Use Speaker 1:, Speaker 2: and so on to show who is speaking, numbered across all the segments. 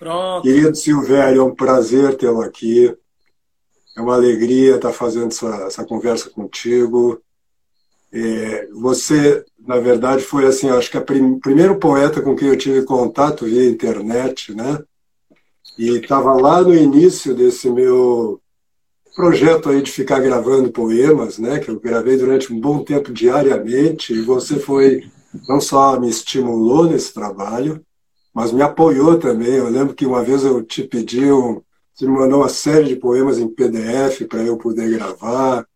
Speaker 1: Pronto.
Speaker 2: Querido Silvério, é um prazer tê-lo aqui. É uma alegria estar fazendo essa, essa conversa contigo. É, você, na verdade, foi assim, acho que o prim, primeiro poeta com quem eu tive contato via internet, né? E estava lá no início desse meu projeto aí de ficar gravando poemas, né? Que eu gravei durante um bom tempo diariamente. E você foi não só me estimulou nesse trabalho, mas me apoiou também. Eu lembro que uma vez eu te pedi, um, você me mandou uma série de poemas em PDF para eu poder gravar.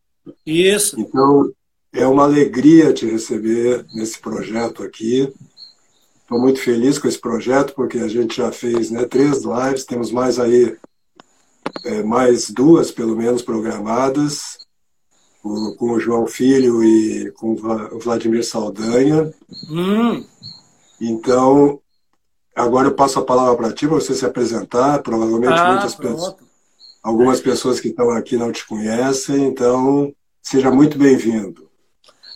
Speaker 1: Isso.
Speaker 2: Então, é uma alegria te receber nesse projeto aqui. Estou muito feliz com esse projeto, porque a gente já fez né, três lives, temos mais aí, é, mais duas, pelo menos, programadas, com o João Filho e com o Vladimir Saldanha.
Speaker 1: Hum.
Speaker 2: Então, Agora eu passo a palavra para ti, para você se apresentar. Provavelmente
Speaker 1: ah,
Speaker 2: muitas pessoas, algumas pessoas que estão aqui não te conhecem, então seja muito bem-vindo.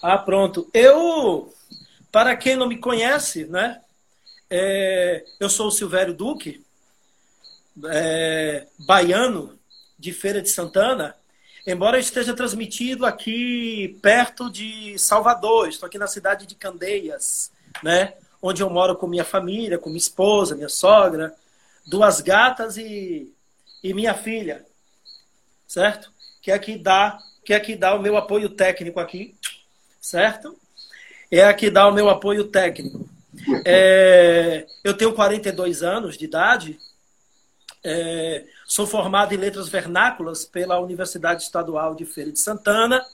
Speaker 1: Ah, pronto. Eu, para quem não me conhece, né? É, eu sou o Silvério Duque, é, baiano de Feira de Santana, embora eu esteja transmitido aqui perto de Salvador, estou aqui na cidade de Candeias, né? Onde eu moro com minha família, com minha esposa, minha sogra, duas gatas e, e minha filha, certo? Que é que dá, que é que dá o meu apoio técnico aqui, certo? É a que dá o meu apoio técnico. É, eu tenho 42 anos de idade, é, sou formado em letras vernáculas pela Universidade Estadual de Feira de Santana.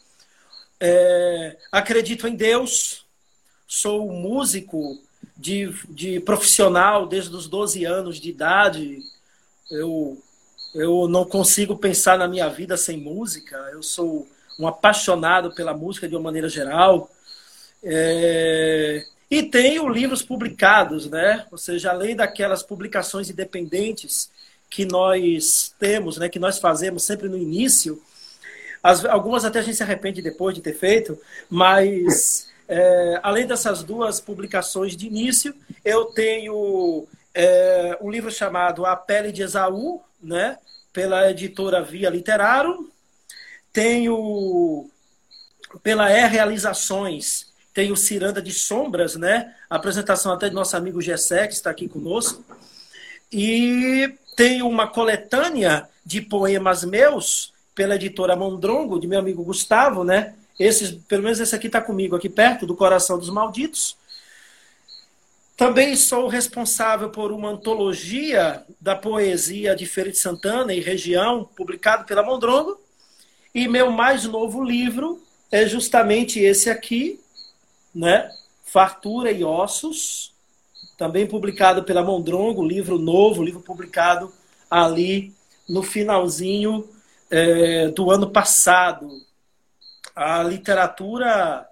Speaker 1: É, acredito em Deus, sou músico de, de profissional desde os 12 anos de idade. Eu, eu não consigo pensar na minha vida sem música. Eu sou um apaixonado pela música de uma maneira geral. É... E tenho livros publicados, né? Ou seja, além daquelas publicações independentes que nós temos, né? Que nós fazemos sempre no início. As, algumas até a gente se arrepende depois de ter feito, mas é, além dessas duas publicações de início, eu tenho é, um livro chamado A Pele de Esaú, né, pela editora Via Literário. Tenho pela E Realizações, tenho Ciranda de Sombras, né, apresentação até de nosso amigo Gessé, que está aqui conosco. E tenho uma coletânea de poemas meus pela editora Mondrongo, de meu amigo Gustavo, né, esses, pelo menos esse aqui está comigo, aqui perto do Coração dos Malditos. Também sou responsável por uma antologia da poesia de Feira de Santana e região, publicado pela Mondrongo. E meu mais novo livro é justamente esse aqui, né? Fartura e Ossos, também publicado pela Mondrongo, livro novo, livro publicado ali no finalzinho é, do ano passado, a literatura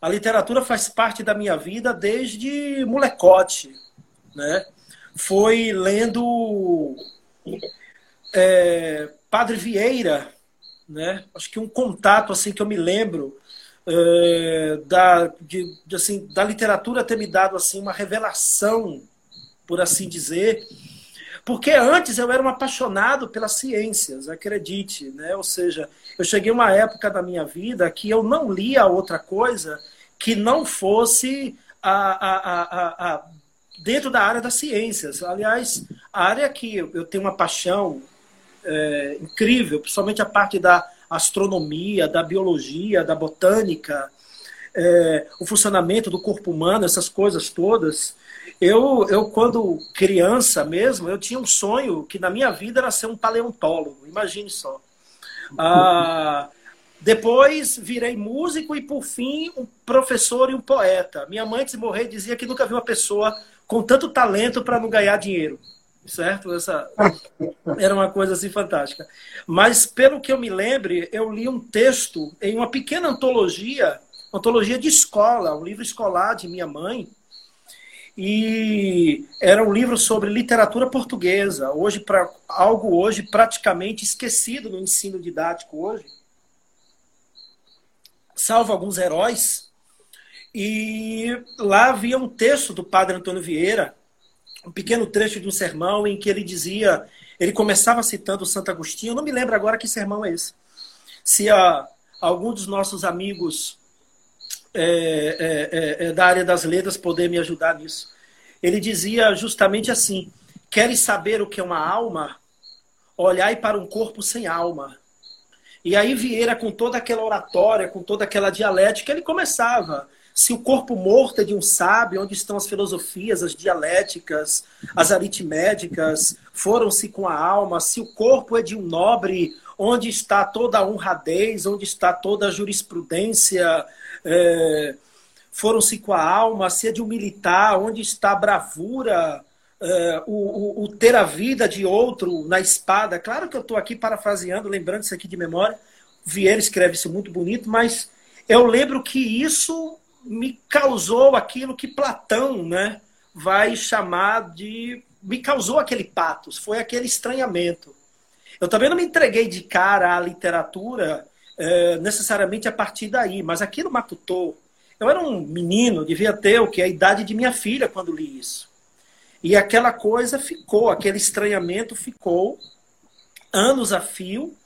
Speaker 1: a literatura faz parte da minha vida desde molecote, né? Foi lendo é, Padre Vieira, né? Acho que um contato assim que eu me lembro é, da de, de, assim da literatura ter me dado assim uma revelação, por assim dizer, porque antes eu era um apaixonado pelas ciências, acredite, né? Ou seja, eu cheguei a uma época da minha vida que eu não lia outra coisa que não fosse a, a, a, dentro da área das ciências. Aliás, a área que eu tenho uma paixão é, incrível, principalmente a parte da astronomia, da biologia, da botânica, é, o funcionamento do corpo humano, essas coisas todas. Eu, eu, quando criança mesmo, eu tinha um sonho que na minha vida era ser um paleontólogo, imagine só. Ah, depois virei músico e, por fim, um professor e um poeta. Minha mãe, antes de morrer, dizia que nunca viu uma pessoa com tanto talento para não ganhar dinheiro. Certo? Essa era uma coisa assim fantástica. Mas, pelo que eu me lembre, eu li um texto em uma pequena antologia, antologia de escola, um livro escolar de minha mãe, e era um livro sobre literatura portuguesa, hoje para algo hoje praticamente esquecido no ensino didático hoje, salvo alguns heróis. E lá havia um texto do Padre Antônio Vieira, um pequeno trecho de um sermão em que ele dizia, ele começava citando Santo Agostinho, eu não me lembro agora que sermão é esse. Se a, algum dos nossos amigos é, é, é, é da área das letras poder me ajudar nisso. Ele dizia justamente assim: queres saber o que é uma alma? Olhai para um corpo sem alma. E aí Vieira, com toda aquela oratória, com toda aquela dialética, ele começava. Se o corpo morto é de um sábio, onde estão as filosofias, as dialéticas, as aritméticas, foram-se com a alma. Se o corpo é de um nobre, onde está toda a honradez, onde está toda a jurisprudência, é, foram-se com a alma. Se é de um militar, onde está a bravura, é, o, o, o, ter a vida de outro na espada. Claro que eu estou aqui parafraseando, lembrando isso aqui de memória. Vieira escreve isso muito bonito, mas eu lembro que isso me causou aquilo que Platão né, vai chamar de. Me causou aquele patos, foi aquele estranhamento. Eu também não me entreguei de cara à literatura é, necessariamente a partir daí, mas aquilo matutou. Eu era um menino, devia ter o que? A idade de minha filha quando li isso. E aquela coisa ficou, aquele estranhamento ficou anos a fio,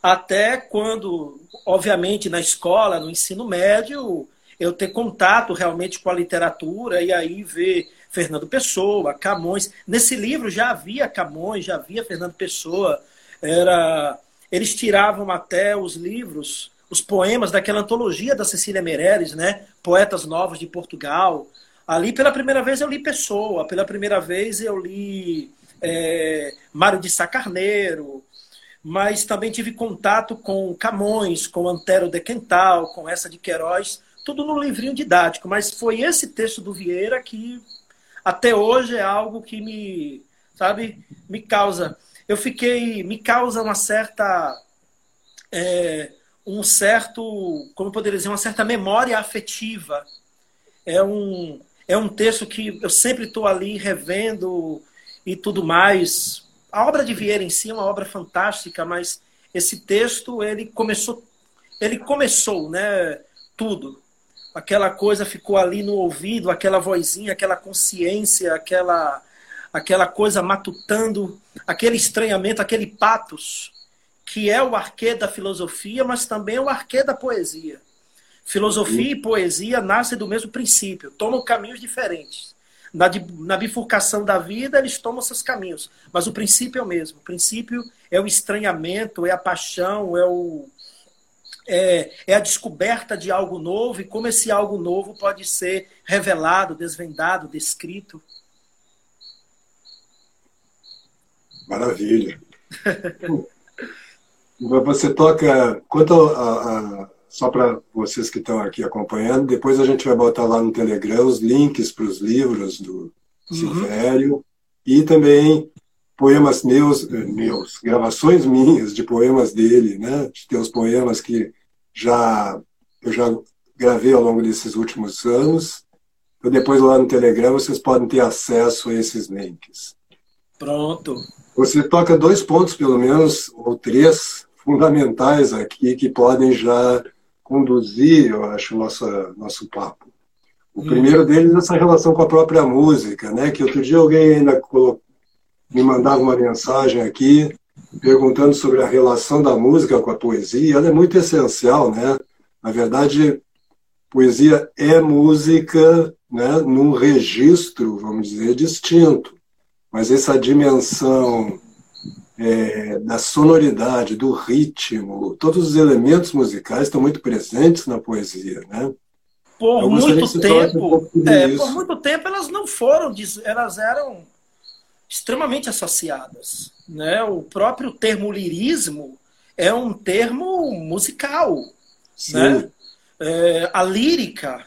Speaker 1: até quando, obviamente, na escola, no ensino médio, eu ter contato realmente com a literatura e aí ver Fernando Pessoa, Camões. Nesse livro já havia Camões, já havia Fernando Pessoa. Era, eles tiravam até os livros, os poemas daquela antologia da Cecília Meirelles, né? Poetas Novos de Portugal. Ali, pela primeira vez, eu li Pessoa, pela primeira vez, eu li é, Mário de Sacarneiro, mas também tive contato com Camões, com Antero de Quental, com essa de Queiroz, tudo no livrinho didático. Mas foi esse texto do Vieira que, até hoje, é algo que me, sabe, me causa. Eu fiquei, me causa uma certa. É, um certo, como eu poderia dizer, uma certa memória afetiva. É um, é um texto que eu sempre estou ali revendo e tudo mais. A obra de Vieira em si é uma obra fantástica, mas esse texto ele começou, ele começou, né? Tudo. Aquela coisa ficou ali no ouvido, aquela vozinha, aquela consciência, aquela aquela coisa matutando, aquele estranhamento, aquele patos, que é o arquê da filosofia, mas também é o arquê da poesia. Filosofia e poesia nascem do mesmo princípio, tomam caminhos diferentes. Na, na bifurcação da vida, eles tomam seus caminhos, mas o princípio é o mesmo. O princípio é o estranhamento, é a paixão, é, o, é, é a descoberta de algo novo e como esse algo novo pode ser revelado, desvendado, descrito.
Speaker 2: Maravilha. Você toca. Quanto a, a só para vocês que estão aqui acompanhando. Depois a gente vai botar lá no Telegram os links para os livros do uhum. Silvério e também poemas meus, eh, meus, gravações minhas de poemas dele, né? Tem os poemas que já eu já gravei ao longo desses últimos anos. Então depois lá no Telegram vocês podem ter acesso a esses links.
Speaker 1: Pronto.
Speaker 2: Você toca dois pontos pelo menos ou três fundamentais aqui que podem já conduzir, eu acho, nosso, nosso papo. O hum. primeiro deles é essa relação com a própria música, né? Que outro dia alguém ainda me mandava uma mensagem aqui perguntando sobre a relação da música com a poesia. Ela é muito essencial, né? Na verdade, poesia é música, né? Num registro, vamos dizer, distinto. Mas essa dimensão é, da sonoridade, do ritmo, todos os elementos musicais estão muito presentes na poesia, né?
Speaker 1: Por muito tempo, um é, por muito tempo elas não foram, elas eram extremamente associadas, né? O próprio termo lirismo é um termo musical, Sim. né? É, a lírica,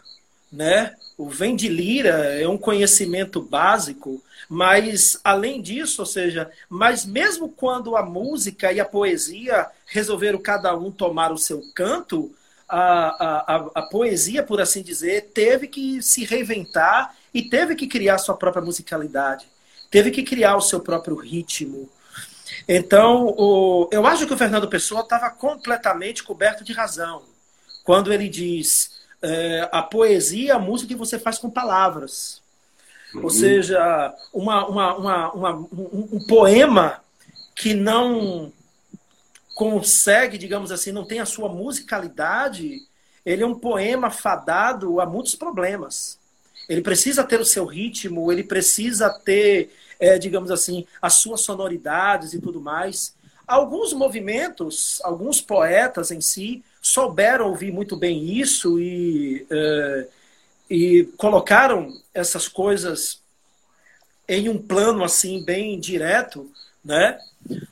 Speaker 1: né? O vem de lira é um conhecimento básico mas, além disso, ou seja, mas mesmo quando a música e a poesia resolveram cada um tomar o seu canto, a, a, a poesia, por assim dizer, teve que se reinventar e teve que criar sua própria musicalidade, teve que criar o seu próprio ritmo. Então, o, eu acho que o Fernando Pessoa estava completamente coberto de razão quando ele diz é, a poesia, a música que você faz com palavras. Uhum. Ou seja, uma, uma, uma, uma um, um poema que não consegue, digamos assim, não tem a sua musicalidade, ele é um poema fadado a muitos problemas. Ele precisa ter o seu ritmo, ele precisa ter, é, digamos assim, as suas sonoridades e tudo mais. Alguns movimentos, alguns poetas em si, souberam ouvir muito bem isso e, é, e colocaram essas coisas em um plano assim bem direto, né?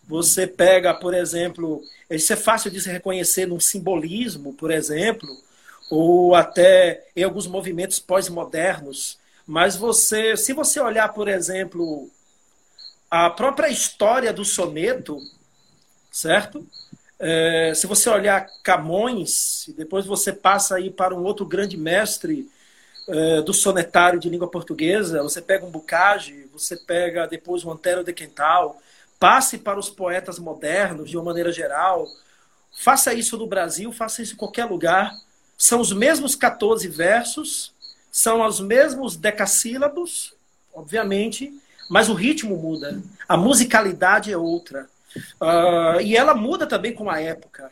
Speaker 1: Você pega, por exemplo, isso é fácil de se reconhecer num simbolismo, por exemplo, ou até em alguns movimentos pós-modernos. Mas você, se você olhar, por exemplo, a própria história do soneto, certo? É, se você olhar Camões, depois você passa aí para um outro grande mestre é, do sonetário de língua portuguesa, você pega um Bocage, você pega depois o Antero de Quental, passe para os poetas modernos de uma maneira geral. Faça isso no Brasil, faça isso em qualquer lugar. São os mesmos 14 versos, são os mesmos decassílabos, obviamente, mas o ritmo muda. A musicalidade é outra. Uh, e ela muda também com a época.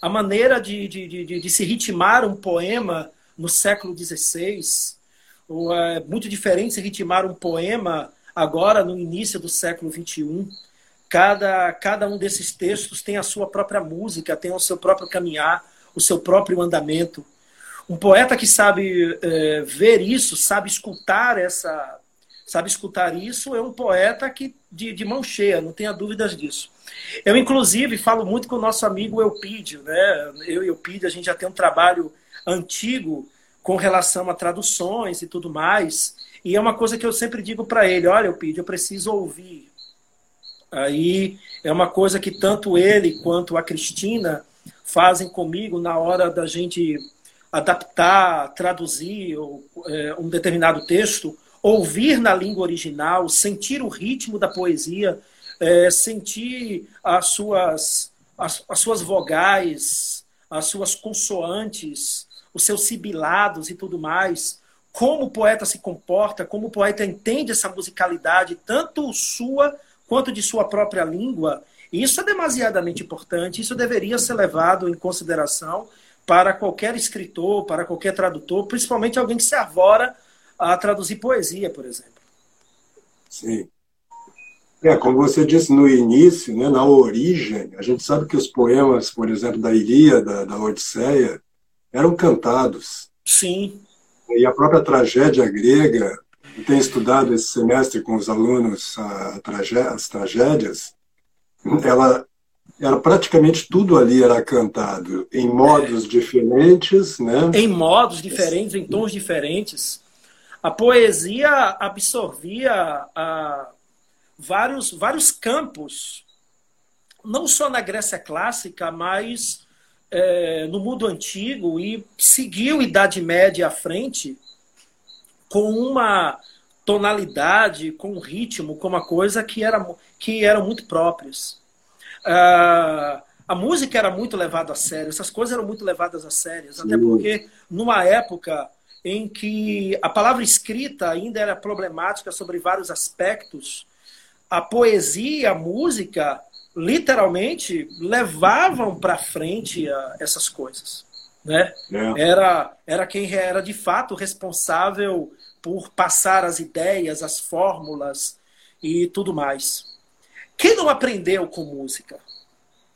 Speaker 1: A maneira de, de, de, de se ritmar um poema no século XVI é muito diferente se ritmar um poema agora no início do século XXI. Cada, cada um desses textos tem a sua própria música, tem o seu próprio caminhar, o seu próprio andamento. Um poeta que sabe é, ver isso, sabe escutar essa, sabe escutar isso, é um poeta que de, de mão cheia, não tenha dúvidas disso. Eu, inclusive, falo muito com o nosso amigo Eupídio, né? Eu e Eupídio, a gente já tem um trabalho antigo com relação a traduções e tudo mais. E é uma coisa que eu sempre digo para ele: olha, Eupídio, eu preciso ouvir Aí é uma coisa que tanto ele quanto a Cristina fazem comigo na hora da gente adaptar, traduzir é, um determinado texto, ouvir na língua original, sentir o ritmo da poesia, é, sentir as suas, as, as suas vogais, as suas consoantes, os seus sibilados e tudo mais, como o poeta se comporta, como o poeta entende essa musicalidade, tanto sua quanto de sua própria língua, isso é demasiadamente importante, isso deveria ser levado em consideração para qualquer escritor, para qualquer tradutor, principalmente alguém que se arvora a traduzir poesia, por exemplo.
Speaker 2: Sim. É, como você disse no início, né, na origem, a gente sabe que os poemas, por exemplo, da Ilíada, da Odisseia, eram cantados.
Speaker 1: Sim.
Speaker 2: E a própria tragédia grega eu tenho estudado esse semestre com os alunos as tragédias, ela, ela praticamente tudo ali era cantado em modos é. diferentes, né?
Speaker 1: Em modos diferentes, em tons diferentes. A poesia absorvia a, vários, vários campos, não só na Grécia clássica, mas é, no mundo antigo e seguiu Idade Média à frente com uma tonalidade, com um ritmo, com uma coisa que, era, que eram muito próprias. Uh, a música era muito levada a sério, essas coisas eram muito levadas a sério, até porque numa época em que a palavra escrita ainda era problemática sobre vários aspectos, a poesia, a música, literalmente levavam para frente uh, essas coisas. Né? É. Era, era quem era de fato responsável por passar as ideias, as fórmulas e tudo mais. Quem não aprendeu com música,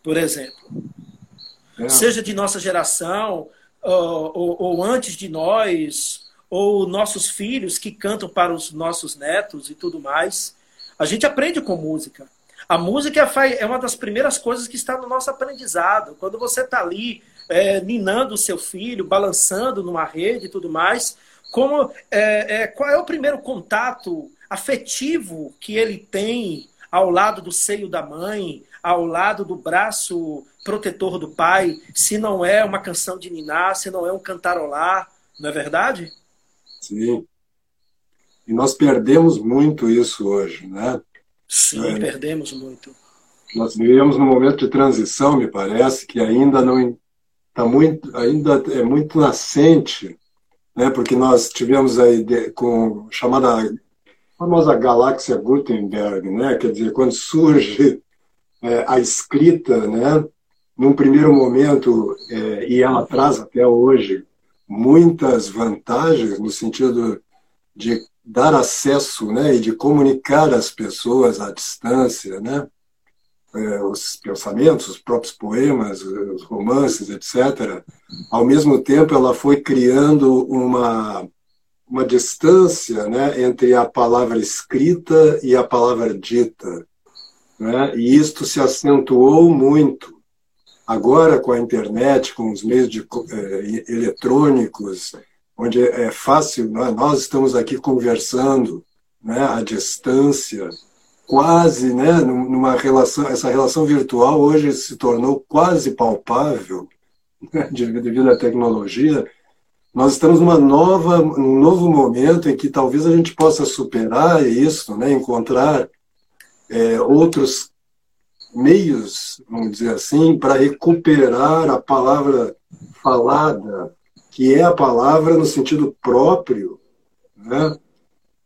Speaker 1: por exemplo? É. Seja de nossa geração, ou, ou, ou, antes de nós, ou nossos filhos que cantam para os nossos netos e tudo mais. A gente aprende com música. A música é uma das primeiras coisas que está no nosso aprendizado. Quando você está ali é, ninando o seu filho, balançando numa rede e tudo mais, como é, é, qual é o primeiro contato afetivo que ele tem ao lado do seio da mãe, ao lado do braço protetor do pai, se não é uma canção de ninar, se não é um cantarolar, não é verdade?
Speaker 2: Sim. E nós perdemos muito isso hoje, né?
Speaker 1: Sim, é, perdemos muito.
Speaker 2: Nós vivemos num momento de transição, me parece, que ainda não está muito, ainda é muito nascente né? porque nós tivemos aí com chamada famosa galáxia Gutenberg, né? Quer dizer, quando surge é, a escrita, né? Num primeiro momento, é, e ela traz até hoje muitas vantagens no sentido de dar acesso, né? E de comunicar às pessoas à distância, né? É, os pensamentos, os próprios poemas, os romances, etc. Ao mesmo tempo, ela foi criando uma uma distância né, entre a palavra escrita e a palavra dita. Né? E isto se acentuou muito. Agora, com a internet, com os meios de, eh, eletrônicos, onde é fácil, né? nós estamos aqui conversando né, à distância, quase, né, numa relação, essa relação virtual hoje se tornou quase palpável né, devido à tecnologia, nós estamos numa nova, num novo momento em que talvez a gente possa superar isso, né? encontrar é, outros meios, vamos dizer assim, para recuperar a palavra falada, que é a palavra no sentido próprio. Né?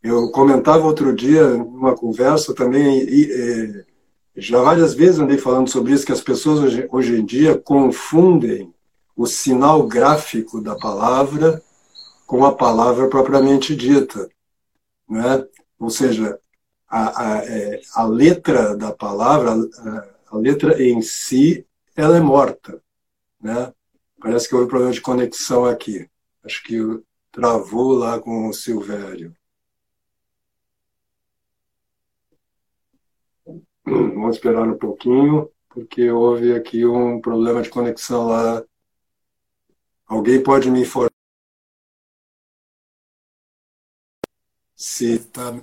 Speaker 2: Eu comentava outro dia, numa conversa também, e, e, já várias vezes andei falando sobre isso, que as pessoas hoje, hoje em dia confundem o sinal gráfico da palavra com a palavra propriamente dita. Né? Ou seja, a, a, é, a letra da palavra, a, a, letra em si, ela é morta. Né? Parece que houve problema de conexão aqui. Acho que travou lá com o Silvério. Vamos esperar um pouquinho, porque houve aqui um problema de conexão lá Alguém pode me informar se está.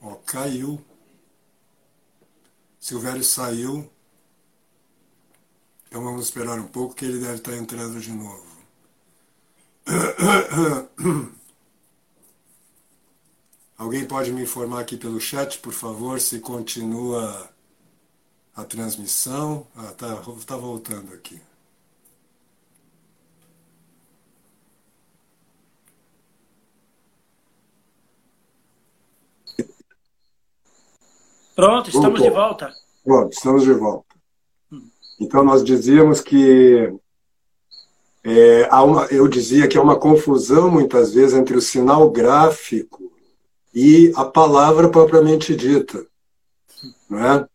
Speaker 2: Ó, caiu. Silvério saiu. Então vamos esperar um pouco que ele deve estar entrando de novo. Alguém pode me informar aqui pelo chat, por favor, se continua a transmissão? Ah, tá, tá voltando aqui.
Speaker 1: Pronto, estamos Voltou. de volta.
Speaker 2: Pronto, estamos de volta. Então, nós dizíamos que. É, uma, eu dizia que há uma confusão, muitas vezes, entre o sinal gráfico e a palavra propriamente dita. Não é?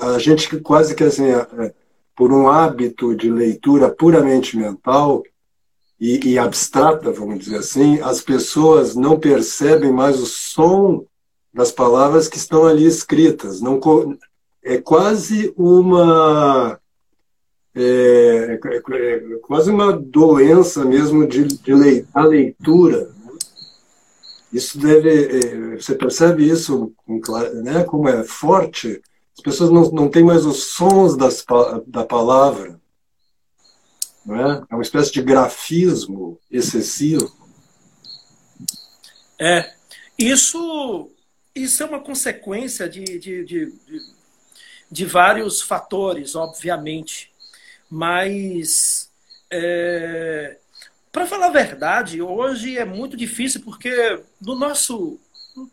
Speaker 2: A gente quase que assim, é, por um hábito de leitura puramente mental e, e abstrata, vamos dizer assim, as pessoas não percebem mais o som das palavras que estão ali escritas. Não, é quase uma é, é, é quase uma doença mesmo de, de leitura. Né? Isso deve, é, você percebe isso, né, como é forte. As pessoas não, não têm mais os sons das, da palavra. Não é? é uma espécie de grafismo excessivo.
Speaker 1: É, isso isso é uma consequência de, de, de, de vários fatores, obviamente. Mas, é, para falar a verdade, hoje é muito difícil porque no nosso,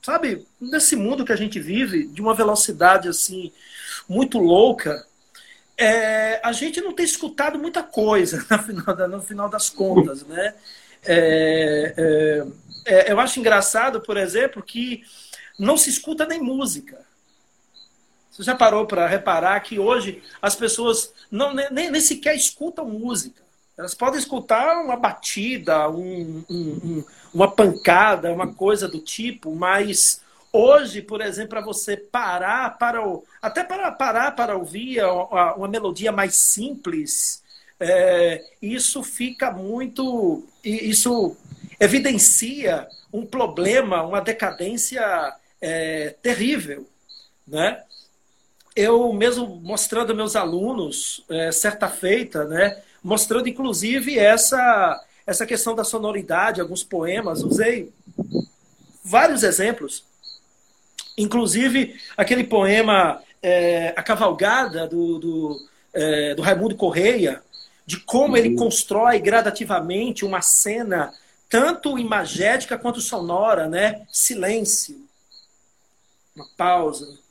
Speaker 1: sabe, nesse mundo que a gente vive, de uma velocidade assim muito louca, é, a gente não tem escutado muita coisa no final, no final das contas, né? É, é, é eu acho engraçado, por exemplo, que não se escuta nem música. Você já parou para reparar que hoje as pessoas não, nem, nem sequer escutam música. Elas podem escutar uma batida, um, um, um, uma pancada, uma coisa do tipo, mas hoje, por exemplo, para você parar para o, até para parar para ouvir uma, uma melodia mais simples, é, isso fica muito, isso evidencia um problema, uma decadência é, terrível. Né? Eu mesmo mostrando meus alunos, é, certa feita, né, mostrando inclusive essa, essa questão da sonoridade, alguns poemas, usei vários exemplos. Inclusive aquele poema é, A Cavalgada, do, do, é, do Raimundo Correia, de como uhum. ele constrói gradativamente uma cena tanto imagética quanto sonora, né? Silêncio, uma pausa.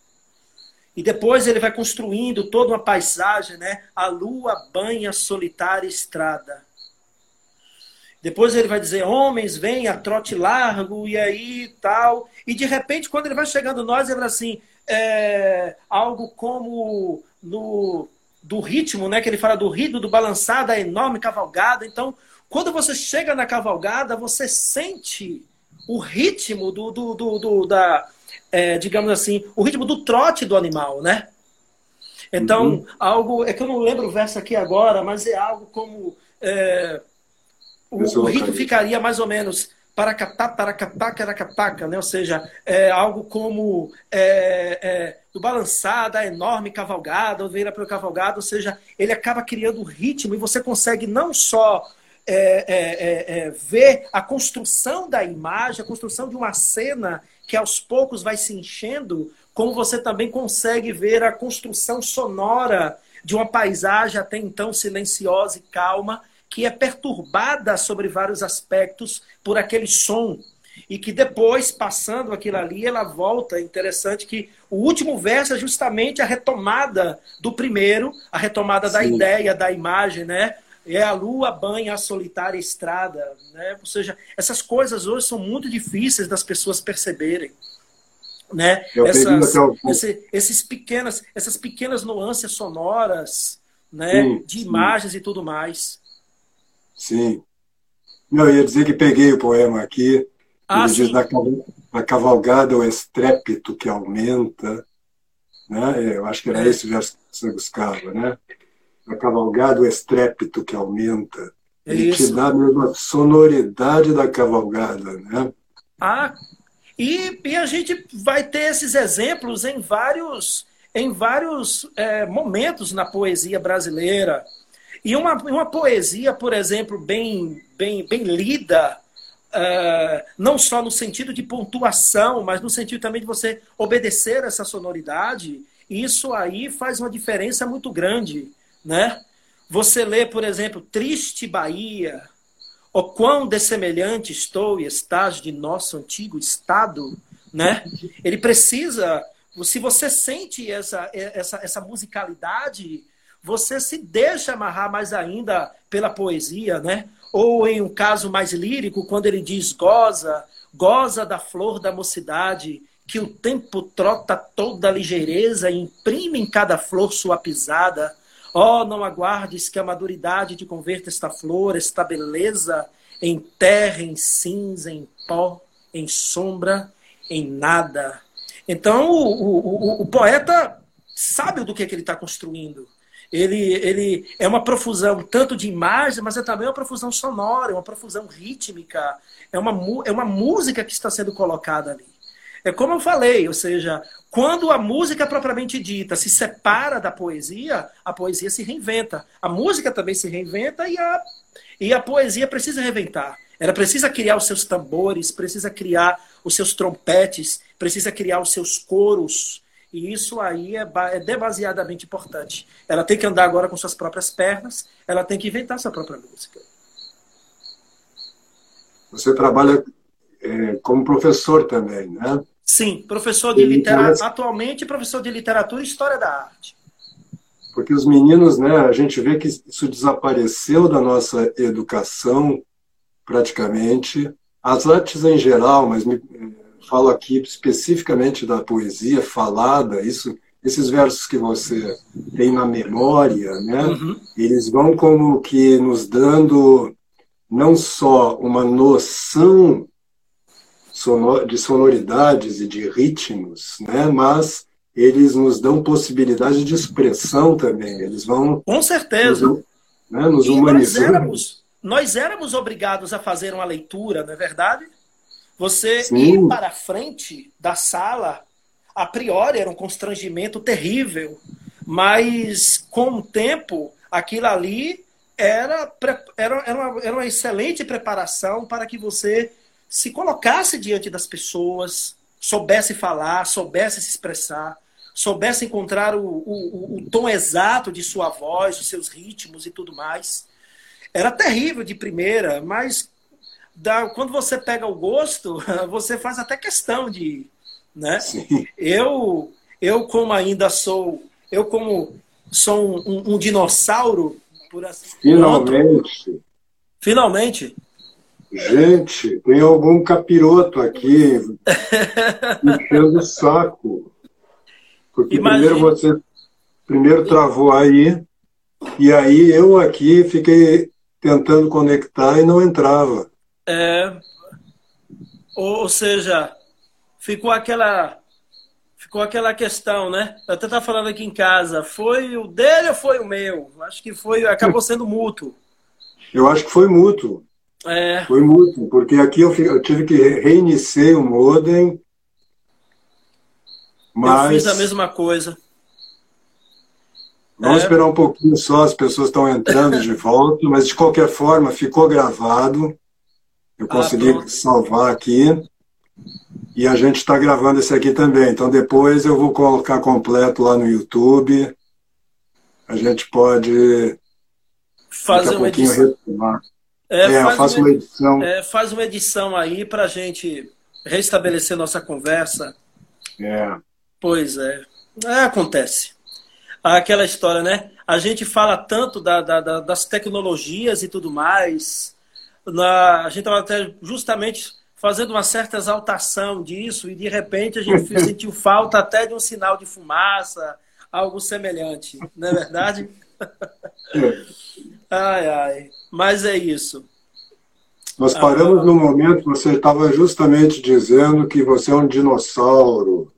Speaker 1: E depois ele vai construindo toda uma paisagem, né? A lua banha solitária estrada. Depois ele vai dizer: homens, vem a trote largo, e aí tal. E de repente, quando ele vai chegando nós, ele vai assim: é, algo como no do ritmo, né? Que ele fala do ritmo, do balançar, da enorme cavalgada. Então, quando você chega na cavalgada, você sente o ritmo do, do, do, do da, é, digamos assim, o ritmo do trote do animal, né? Então, uhum. algo, é que eu não lembro o verso aqui agora, mas é algo como é, o, o ritmo ficaria mais ou menos paracatá, paracatá, caracataca, né? Ou seja, é algo como é, é, do balançar da enorme cavalgada, ou vira pelo cavalgado, ou seja, ele acaba criando ritmo e você consegue não só é, é, é, é, ver a construção da imagem, a construção de uma cena que aos poucos vai se enchendo, como você também consegue ver a construção sonora de uma paisagem até então silenciosa e calma, que é perturbada sobre vários aspectos por aquele som. E que depois, passando aquilo ali, ela volta. Interessante que o último verso é justamente a retomada do primeiro, a retomada Sim. da ideia, da imagem, né? É a lua banha a solitária estrada, né? Ou seja, essas coisas hoje são muito difíceis das pessoas perceberem né? Essas, esse, esses pequenas, essas pequenas nuances sonoras, né? Sim, de imagens sim. e tudo mais.
Speaker 2: Sim. Não, eu ia dizer que peguei o poema aqui. Ah, ele sim. diz na, cavalgada o estrépito que aumenta. Né? Eu acho que era é. esse verso que você buscava, né? Na cavalgada o estrépito que aumenta. É ele isso. te dá mesmo a sonoridade da cavalgada, né?
Speaker 1: Ah, e, e a gente vai ter esses exemplos em vários, em vários é, momentos na poesia brasileira. E uma, uma poesia, por exemplo, bem, bem, bem lida, uh, não só no sentido de pontuação, mas no sentido também de você obedecer essa sonoridade, isso aí faz uma diferença muito grande, né? Você lê, por exemplo, Triste Bahia, o quão dessemelhante estou e estás de nosso antigo estado, né? Ele precisa, se você sente essa, essa, essa musicalidade, você se deixa amarrar mais ainda pela poesia, né? Ou em um caso mais lírico, quando ele diz goza, goza da flor da mocidade, que o tempo trota toda a ligeireza e imprime em cada flor sua pisada. Oh, não aguardes que a maduridade te converta esta flor, esta beleza, em terra, em cinza, em pó, em sombra, em nada. Então, o, o, o, poeta sabe do que, é que ele está construindo. Ele, ele é uma profusão tanto de imagem, mas é também uma profusão sonora, é uma profusão rítmica, é uma, é uma música que está sendo colocada ali. É como eu falei, ou seja, quando a música propriamente dita se separa da poesia, a poesia se reinventa. A música também se reinventa e a, e a poesia precisa reinventar. Ela precisa criar os seus tambores, precisa criar os seus trompetes, precisa criar os seus coros, e isso aí é, é demasiadamente importante. Ela tem que andar agora com suas próprias pernas, ela tem que inventar sua própria música.
Speaker 2: Você trabalha é, como professor também, né?
Speaker 1: Sim, professor de literatura, atualmente professor de literatura e história da arte.
Speaker 2: Porque os meninos, né, a gente vê que isso desapareceu da nossa educação praticamente. As artes em geral, mas me, falo aqui especificamente da poesia falada, isso, esses versos que você tem na memória, né? Uhum. Eles vão como que nos dando não só uma noção de sonoridades e de ritmos, né? Mas eles nos dão possibilidade de expressão também. Eles vão
Speaker 1: com certeza
Speaker 2: nos, né, nos humanizando.
Speaker 1: Nós éramos, nós éramos obrigados a fazer uma leitura, não é verdade? Você Sim. ir para a frente da sala, a priori era um constrangimento terrível, mas com o tempo, aquilo ali era, era, era, uma, era uma excelente preparação para que você se colocasse diante das pessoas, soubesse falar, soubesse se expressar, soubesse encontrar o, o, o, tom exato de sua voz, os seus ritmos e tudo mais. Era terrível de primeira, mas quando você pega o gosto, você faz até questão de, né? Sim. Eu, eu como ainda sou, eu como sou um, um dinossauro, por assim
Speaker 2: Finalmente.
Speaker 1: Finalmente.
Speaker 2: Gente, tem algum capiroto aqui enchendo o saco. Porque Imagina. primeiro você primeiro travou aí, e aí eu aqui fiquei tentando conectar e não entrava.
Speaker 1: É, ou, seja, ficou aquela ficou aquela questão, né? Eu até estava falando aqui em casa, foi o dele ou foi o meu? Acho que foi, acabou sendo mútuo.
Speaker 2: Eu acho que foi mútuo.
Speaker 1: É.
Speaker 2: Foi mútuo, porque aqui eu, eu tive que reiniciar o modem. Mas...
Speaker 1: Eu fiz a mesma coisa.
Speaker 2: Vamos é. esperar um pouquinho só, as pessoas estão entrando de volta, mas de qualquer forma ficou gravado. Eu ah, consegui ah, salvar aqui. E a gente está gravando esse aqui também. Então depois eu vou colocar completo lá no YouTube. A gente pode
Speaker 1: fazer uma edição.
Speaker 2: É, é faz, uma, edição.
Speaker 1: É, faz uma edição aí para a gente restabelecer nossa conversa.
Speaker 2: É.
Speaker 1: Pois é. é. Acontece. Aquela história, né? A gente fala tanto da, da, da, das tecnologias e tudo mais. Na, a gente estava até justamente fazendo uma certa exaltação disso, e de repente a gente sentiu falta até de um sinal de fumaça, algo semelhante, não é verdade? Ai, ai. Mas é isso.
Speaker 2: Nós paramos ah, no momento que você estava justamente dizendo que você é um dinossauro.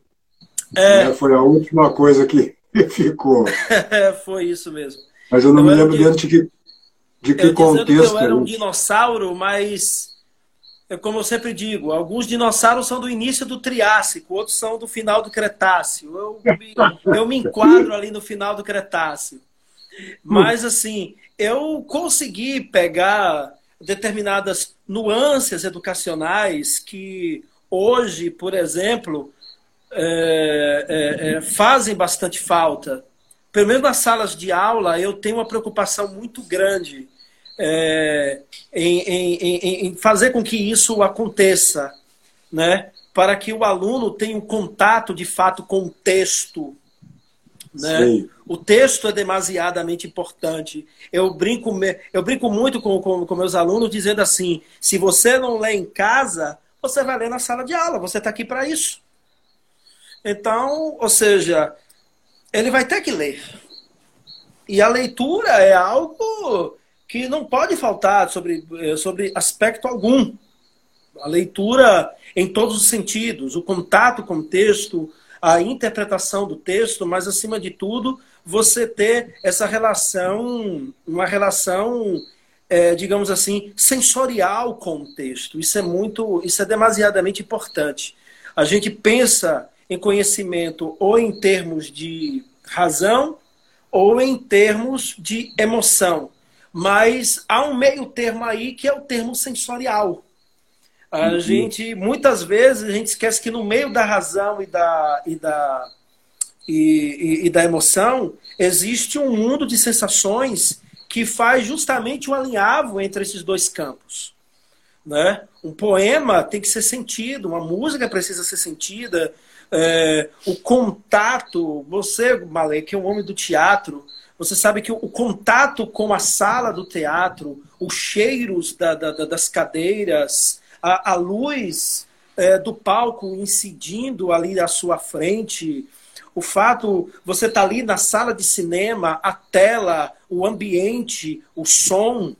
Speaker 2: É. Né? Foi a última coisa que ficou.
Speaker 1: Foi isso mesmo.
Speaker 2: Mas eu não eu me lembro dentro de que, de que
Speaker 1: eu
Speaker 2: contexto.
Speaker 1: Que eu era um dinossauro, mas é como eu sempre digo, alguns dinossauros são do início do Triássico, outros são do final do Cretáceo. Eu me, eu me enquadro ali no final do Cretáceo. Mas, assim, eu consegui pegar determinadas nuances educacionais que hoje, por exemplo, é, é, é, fazem bastante falta. Pelo menos nas salas de aula, eu tenho uma preocupação muito grande é, em, em, em, fazer com que isso aconteça, né? para que o aluno tenha um contato de fato com o texto. Né? O texto é demasiadamente importante. Eu brinco, eu brinco muito com, com, com meus alunos dizendo assim: se você não lê em casa, você vai ler na sala de aula, você está aqui para isso. Então, ou seja, ele vai ter que ler. E a leitura é algo que não pode faltar sobre, eh, sobre aspecto algum. A leitura em todos os sentidos, o contato com o texto, a interpretação do texto, mas acima de tudo, você ter essa relação, uma relação, é, digamos assim, sensorial com o texto. Isso é muito, isso é demasiadamente importante. A gente pensa em conhecimento ou em termos de razão ou em termos de emoção. Mas há um meio termo aí que é o termo sensorial. A uhum. gente, muitas vezes, a gente esquece que no meio da razão e da, e da, e, e, e da emoção, existe um mundo de sensações que faz justamente o um alinhavo entre esses dois campos. Né? Um poema tem que ser sentido, uma música precisa ser sentida, é, o contato. Você, Malê, que é um homem do teatro, você sabe que o, o contato com a sala do teatro, os cheiros da, da, das cadeiras, a, a luz é, do palco incidindo ali à sua frente, o fato você estar tá ali na sala de cinema, a tela, o ambiente, o som,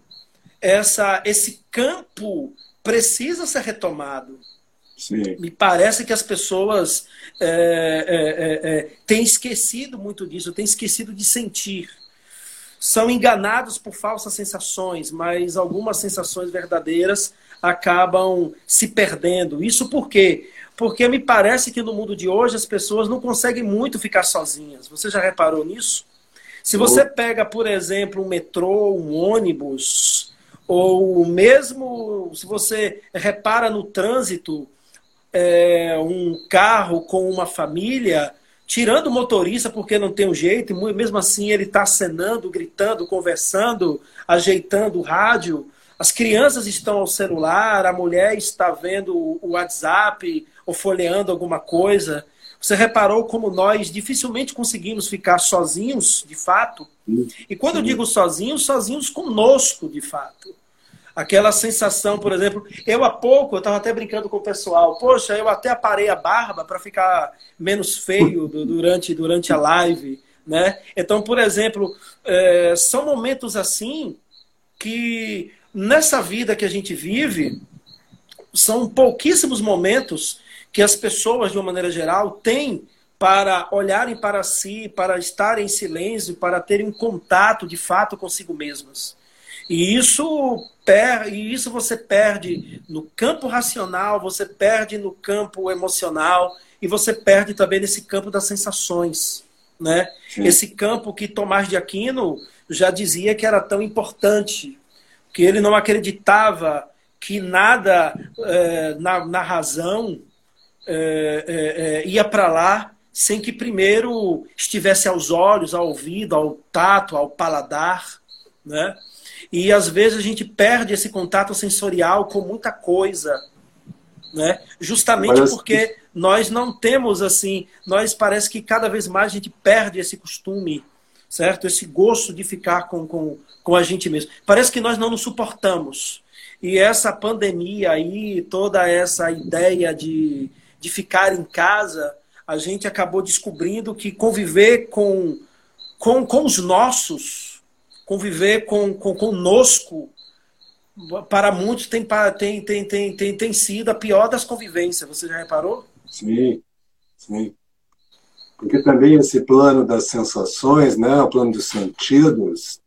Speaker 1: essa, esse campo precisa ser retomado.
Speaker 2: Sim.
Speaker 1: Me parece que as pessoas é, é, é, é, têm esquecido muito disso, têm esquecido de sentir. São enganados por falsas sensações, mas algumas sensações verdadeiras acabam se perdendo. Isso por quê? Porque me parece que no mundo de hoje as pessoas não conseguem muito ficar sozinhas. Você já reparou nisso? Se você pega, por exemplo, um metrô, um ônibus, ou mesmo se você repara no trânsito, é, um carro com uma família, tirando o motorista porque não tem um jeito, e mesmo assim ele está acenando, gritando, conversando, ajeitando o rádio. As crianças estão ao celular, a mulher está vendo o WhatsApp ou folheando alguma coisa, você reparou como nós dificilmente conseguimos ficar sozinhos, de fato? E quando eu digo sozinhos, sozinhos conosco, de fato. Aquela sensação, por exemplo, eu há pouco, eu estava até brincando com o pessoal, poxa, eu até aparei a barba para ficar menos feio durante, durante a live. Né? Então, por exemplo, é, são momentos assim que nessa vida que a gente vive, são pouquíssimos momentos que as pessoas, de uma maneira geral, têm para olharem para si, para estarem em silêncio, para terem contato de fato consigo mesmas. E isso, per, e isso você perde no campo racional, você perde no campo emocional e você perde também nesse campo das sensações. Né? Esse campo que Tomás de Aquino já dizia que era tão importante, que ele não acreditava que nada é, na, na, razão é, é, ia para lá sem que primeiro estivesse aos olhos, ao ouvido, ao tato, ao paladar, né? E às vezes a gente perde esse contato sensorial com muita coisa, né? Justamente parece porque que... nós não temos assim, nós parece que cada vez mais a gente perde esse costume, certo? Esse gosto de ficar com, com, com a gente mesmo. Parece que nós não nos suportamos. E essa pandemia aí, toda essa ideia de, de ficar em casa, a gente acabou descobrindo que conviver com, com, com os nossos, conviver com, com conosco, para muitos tem, tem, tem, tem, tem, tem sido a pior das convivências. Você já reparou?
Speaker 2: Sim, sim. Porque também esse plano das sensações, né, o plano dos sentidos,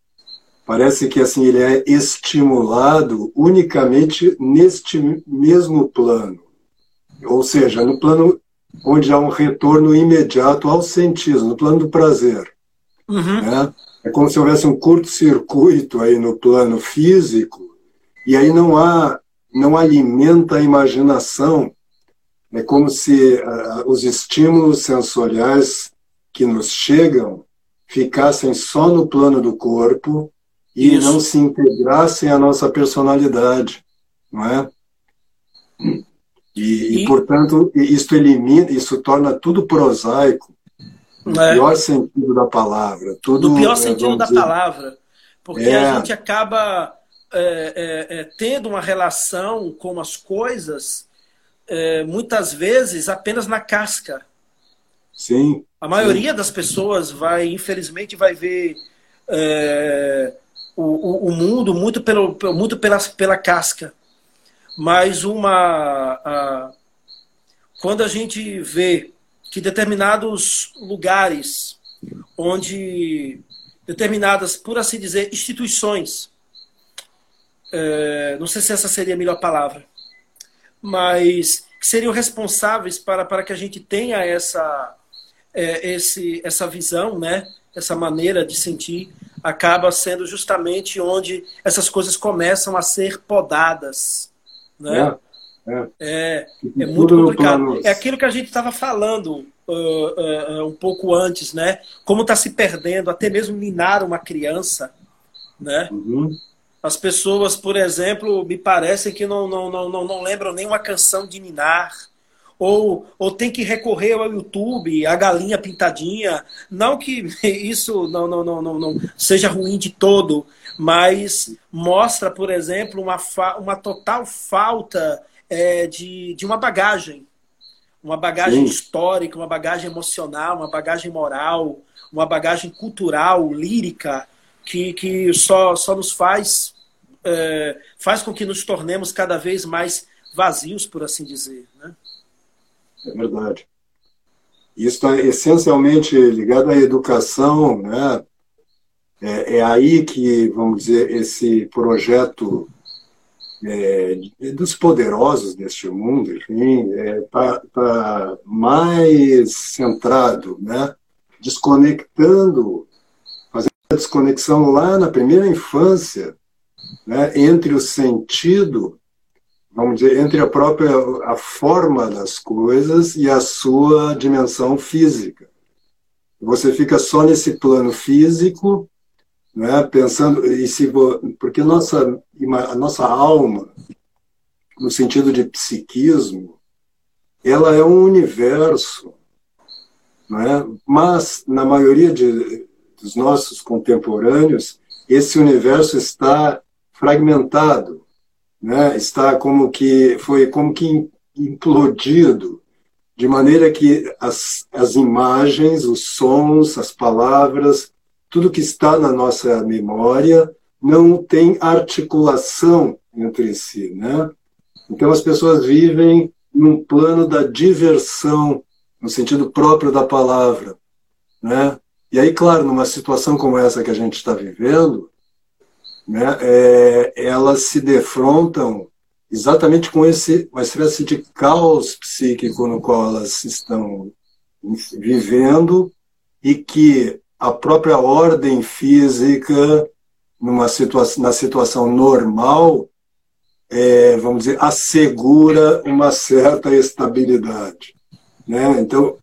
Speaker 2: parece que assim ele é estimulado unicamente neste mesmo plano. Ou seja, no plano onde há um retorno imediato aos sentidos, no plano do prazer. Uhum. Né? É como se houvesse um curto-circuito aí no plano físico e aí não há, não alimenta a imaginação. É como se uh, os estímulos sensoriais que nos chegam ficassem só no plano do corpo e Isso. não se integrassem à nossa personalidade, não é? E, e, e portanto, isso elimina, isso torna tudo prosaico, é. pior sentido da palavra. Tudo,
Speaker 1: no pior sentido da dizer, palavra. Porque é, a gente acaba é, é, é, tendo uma relação com as coisas, é, muitas vezes apenas na casca.
Speaker 2: Sim.
Speaker 1: A maioria sim. das pessoas vai, infelizmente, vai ver é, o, o, o, mundo muito, pelo, muito pela, pela casca. Mas uma. A, quando a gente vê que determinados lugares onde determinadas, por assim dizer, instituições é, não sei se essa seria a melhor palavra, mas que seriam responsáveis para, para que a gente tenha essa, é, esse, essa visão, né? essa maneira de sentir, acaba sendo justamente onde essas coisas começam a ser podadas. Né? É, é. é, é muito complicado. É aquilo que a gente estava falando uh, uh, um pouco antes, né? Como está se perdendo, até mesmo minar uma criança, né? Uhum. As pessoas, por exemplo, me parecem que não, não, não, não, não lembram nenhuma canção de Ninar. Ou, ou tem que recorrer ao YouTube, a galinha pintadinha. Não que isso não, não, não, não, não seja ruim de todo, mas mostra, por exemplo, uma, uma total falta é, de, de uma bagagem. Uma bagagem Sim. histórica, uma bagagem emocional, uma bagagem moral, uma bagagem cultural, lírica, que, que só, só nos faz, é, faz com que nos tornemos cada vez mais vazios, por assim dizer. Né?
Speaker 2: É verdade. Isso está essencialmente ligado à educação, né? É, é, aí que, vamos dizer, esse projeto é, dos poderosos deste mundo, enfim, é, tá mais centrado, né? desconectando desconexão lá na primeira infância, né, entre o sentido, vamos dizer, entre a própria a forma das coisas e a sua dimensão física. Você fica só nesse plano físico, né, pensando e se porque nossa a nossa alma, no sentido de psiquismo, ela é um universo, é? mas na maioria de, dos nossos contemporâneos, esse universo está fragmentado, né? está como que foi como que implodido, de maneira que as, as imagens, os sons, as palavras, tudo que está na nossa memória não tem articulação entre si, né? Então as pessoas vivem num plano da diversão, no sentido próprio da palavra, né? E aí, claro, numa situação como essa que a gente está vivendo, né, é, elas se defrontam exatamente com esse uma espécie de caos psíquico no qual elas estão vivendo e que a própria ordem física numa situação na situação normal é, vamos dizer assegura uma certa estabilidade né então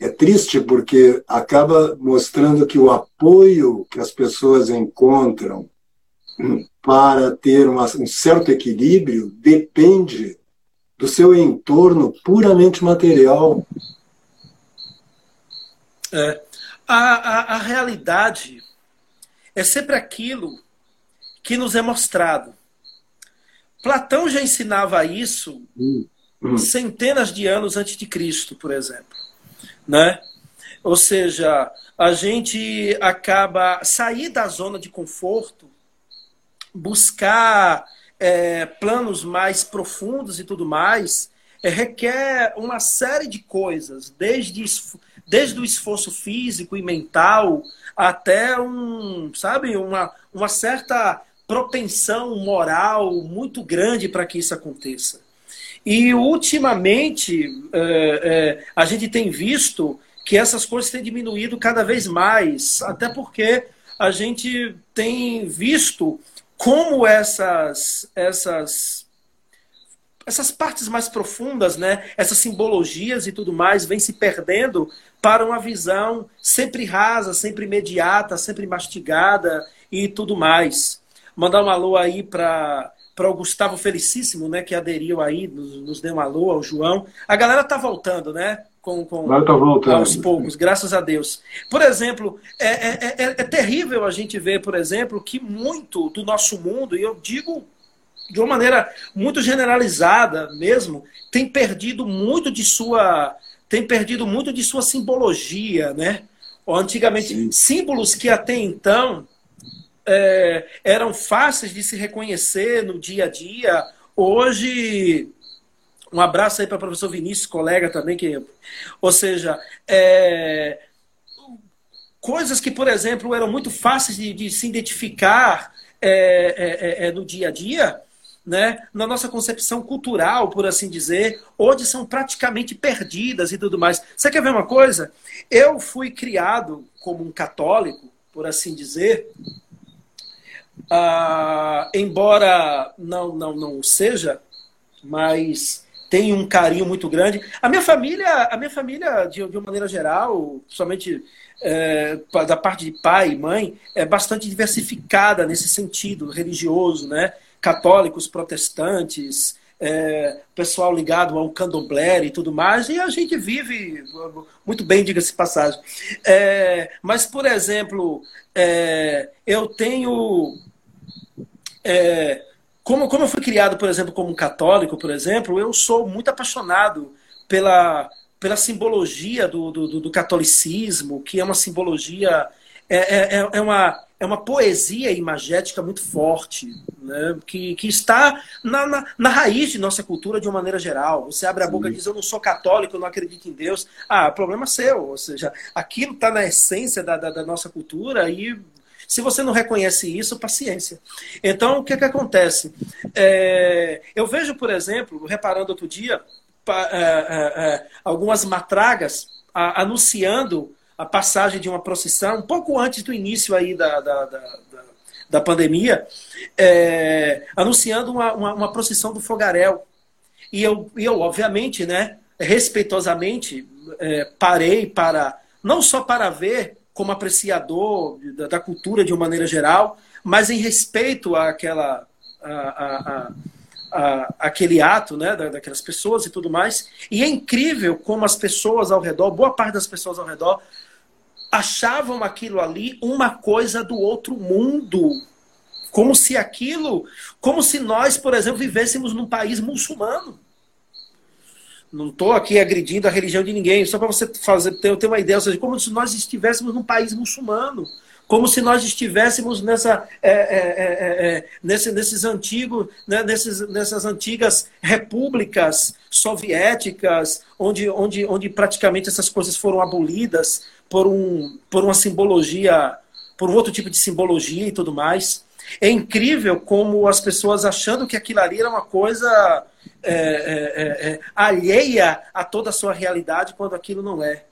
Speaker 2: é triste porque acaba mostrando que o apoio que as pessoas encontram para ter uma, um certo equilíbrio depende do seu entorno puramente material.
Speaker 1: É, a, a, a realidade é sempre aquilo que nos é mostrado. Platão já ensinava isso hum, hum. centenas de anos antes de Cristo, por exemplo. Né? Ou seja, a gente acaba sair da zona de conforto buscar é, planos mais profundos e tudo mais, é, requer uma série de coisas, desde, desde o esforço físico e mental até um, sabe, uma, uma certa propensão moral muito grande para que isso aconteça. E ultimamente é, é, a gente tem visto que essas coisas têm diminuído cada vez mais, até porque a gente tem visto como essas essas essas partes mais profundas, né, essas simbologias e tudo mais, vêm se perdendo para uma visão sempre rasa, sempre imediata, sempre mastigada e tudo mais. Mandar um alô aí para para o Gustavo Felicíssimo, né, que aderiu aí, nos, nos deu um alô, ao João. A galera tá voltando, né? Com, com,
Speaker 2: tá voltando.
Speaker 1: aos poucos, graças a Deus. Por exemplo, é, é, é, é terrível a gente ver, por exemplo, que muito do nosso mundo, e eu digo de uma maneira muito generalizada mesmo, tem perdido muito de sua tem perdido muito de sua simbologia, né? Antigamente, Sim. símbolos que até então é, eram fáceis de se reconhecer no dia a dia. Hoje, um abraço aí para o professor Vinícius, colega também, que, ou seja, é, coisas que, por exemplo, eram muito fáceis de, de se identificar é, é, é, é no dia a dia, né, na nossa concepção cultural, por assim dizer, hoje são praticamente perdidas e tudo mais. Você quer ver uma coisa? Eu fui criado como um católico, por assim dizer, ah, embora não, não, não seja, mas tem um carinho muito grande. A minha família, a minha família de, de uma maneira geral, somente é, da parte de pai e mãe, é bastante diversificada nesse sentido religioso, né? Católicos, protestantes, é, pessoal ligado ao candomblé e tudo mais, e a gente vive muito bem, diga-se passagem. É, mas, por exemplo, é, eu tenho é, como, como eu fui criado, por exemplo, como católico, por exemplo, eu sou muito apaixonado pela, pela simbologia do, do, do catolicismo, que é uma simbologia, é, é, é uma, é uma poesia imagética muito forte, né? que, que está na, na, na, raiz de nossa cultura de uma maneira geral. Você abre a Sim. boca e diz, eu não sou católico, eu não acredito em Deus. Ah, problema seu. Ou seja, aquilo está na essência da, da, da nossa cultura e se você não reconhece isso, paciência. Então, o que, que acontece? É, eu vejo, por exemplo, reparando outro dia, é, é, é, algumas matragas a, anunciando a passagem de uma procissão, um pouco antes do início aí da, da, da, da pandemia, é, anunciando uma, uma, uma, procissão do fogaréu. E eu, eu obviamente, né, respeitosamente, é, parei para, não só para ver como apreciador da, da, cultura de uma maneira geral, mas em respeito àquela, a, a, a, aquele ato né, daquelas pessoas e tudo mais. E é incrível como as pessoas ao redor, boa parte das pessoas ao redor, achavam aquilo ali uma coisa do outro mundo. Como se aquilo, como se nós, por exemplo, vivêssemos num país muçulmano. Não estou aqui agredindo a religião de ninguém, só para você fazer, ter, ter uma ideia, ou seja, como se nós estivéssemos num país muçulmano como se nós estivéssemos nessa, é, é, é, é nesse, nesses antigos, né, nesses, nessas antigas repúblicas soviéticas, onde, onde, onde praticamente essas coisas foram abolidas por, um, por uma simbologia, por um outro tipo de simbologia e tudo mais. É incrível como as pessoas achando que aquilo ali era uma coisa é, é, alheia a toda a sua realidade, quando aquilo não é.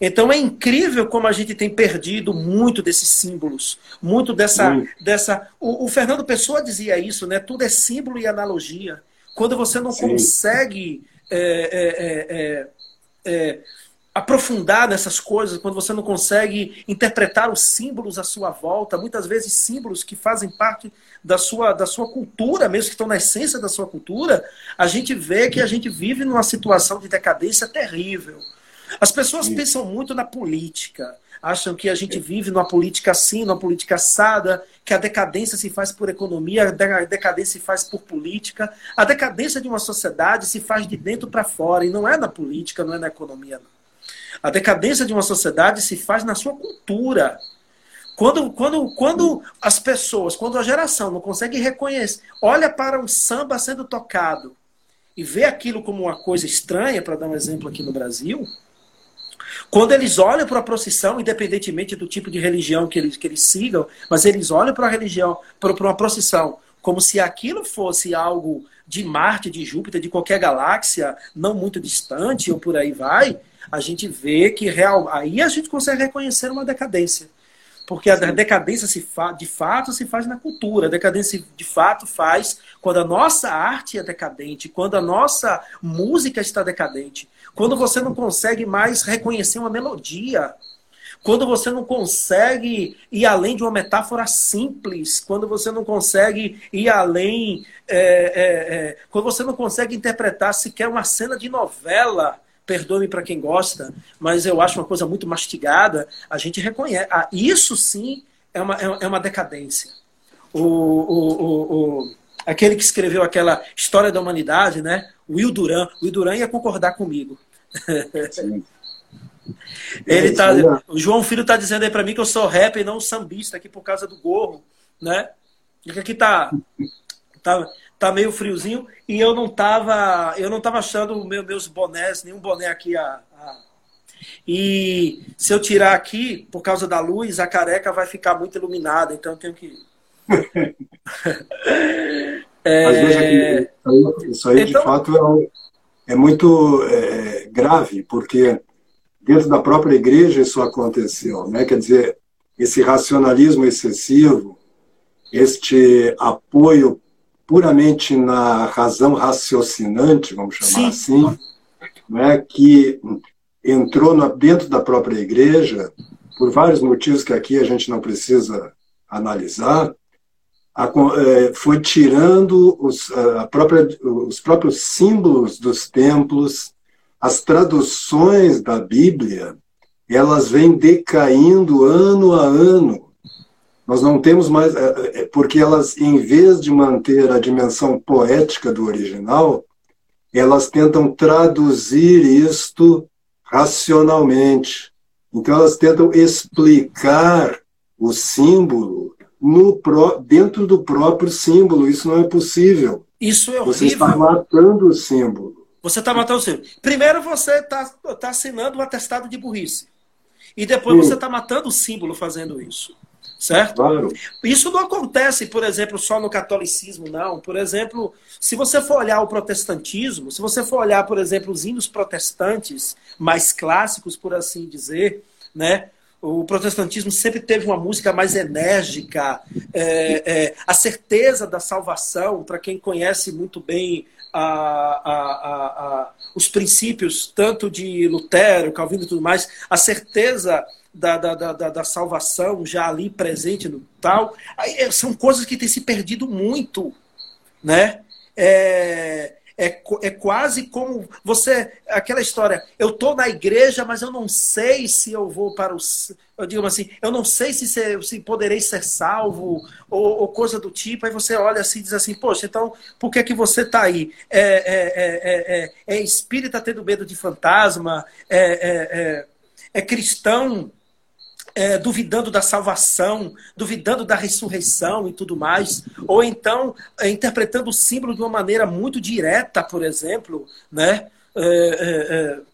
Speaker 1: Então é incrível como a gente tem perdido muito desses símbolos, muito dessa. dessa o, o, Fernando Pessoa dizia isso, né? Tudo é símbolo e analogia. Quando você não Sim. consegue é, é, é, é, aprofundar nessas coisas, quando você não consegue interpretar os símbolos à sua volta, muitas vezes símbolos que fazem parte da sua, da sua cultura, mesmo que estão na essência da sua cultura, a gente vê que a gente vive numa situação de decadência terrível. As pessoas pensam muito na política. Acham que a gente vive numa política assim, numa política assada, que a decadência se faz por economia, a decadência se faz por política. A decadência de uma sociedade se faz de dentro para fora, e não é na política, não é na economia. Não. A decadência de uma sociedade se faz na sua cultura. Quando, quando, quando as pessoas, quando a geração não consegue reconhecer, olha para um samba sendo tocado e vê aquilo como uma coisa estranha, para dar um exemplo aqui no Brasil, quando eles olham para a procissão, independentemente do tipo de religião que eles, que eles sigam, mas eles olham para a religião, para uma procissão, como se aquilo fosse algo de Marte, de Júpiter, de qualquer galáxia, não muito distante, ou por aí vai, a gente vê que real, aí a gente consegue reconhecer uma decadência. Porque a Sim. decadência se fa, de fato se faz na cultura. A decadência de fato faz quando a nossa arte é decadente, quando a nossa música está decadente, quando você não consegue mais reconhecer uma melodia, quando você não consegue ir além de uma metáfora simples, quando você não consegue ir além, é, é, é, quando você não consegue interpretar sequer uma cena de novela, perdoe para quem gosta, mas eu acho uma coisa muito mastigada, a gente reconhece. Ah, isso sim é uma, é, é uma decadência. O, o, o, o, aquele que escreveu aquela História da Humanidade, né? Will Duran. Will Duran ia concordar comigo. Ele tá, o João Filho está dizendo aí para mim que eu sou rap e não sambista aqui por causa do gorro, né? E que aqui tá, tá, tá meio friozinho e eu não tava, eu não tava achando meu, meus bonés, nenhum boné aqui a, a, e se eu tirar aqui por causa da luz, a careca vai ficar muito iluminada, então eu tenho que
Speaker 2: é... isso aí então... de fato é, é muito é, grave, porque dentro da própria igreja isso aconteceu, né? Quer dizer, esse racionalismo excessivo, este apoio puramente na razão raciocinante, vamos chamar Sim. assim, né? que entrou dentro da própria igreja, por vários motivos que aqui a gente não precisa analisar, a, é, foi tirando os, própria, os próprios símbolos dos templos, as traduções da Bíblia, elas vêm decaindo ano a ano. Nós não temos mais, é, é, porque elas, em vez de manter a dimensão poética do original, elas tentam traduzir isto racionalmente. Então, elas tentam explicar o símbolo no dentro do próprio símbolo. Isso não é possível.
Speaker 1: Isso é horrível.
Speaker 2: Você está matando o símbolo.
Speaker 1: Você está matando o símbolo. Primeiro você está tá assinando um atestado de burrice. E depois Sim. você está matando o símbolo fazendo isso. Certo? Claro. Isso não acontece, por exemplo, só no catolicismo, não. Por exemplo, se você for olhar o protestantismo, se você for olhar, por exemplo, os hinos protestantes mais clássicos, por assim dizer, né? O protestantismo sempre teve uma música mais enérgica, é, é, a certeza da salvação, para quem conhece muito bem a, a, a, os princípios, tanto de Lutero, Calvino e tudo mais, a certeza da, da, da, da, salvação já ali presente no tal, é, são coisas que têm se perdido muito, né? é, é, é quase como você. Aquela história, eu estou na igreja, mas eu não sei se eu vou para o. Eu digo assim, eu não sei se, se, se poderei ser salvo, ou, ou, coisa do tipo. Aí você olha assim e diz assim, poxa, então por que, que você está aí? É, é, é, é, espírita tendo medo de fantasma? é, é cristão é, duvidando da salvação, duvidando da ressurreição e tudo mais, ou então é, interpretando o símbolo de uma maneira muito direta, por exemplo, né? É, é, é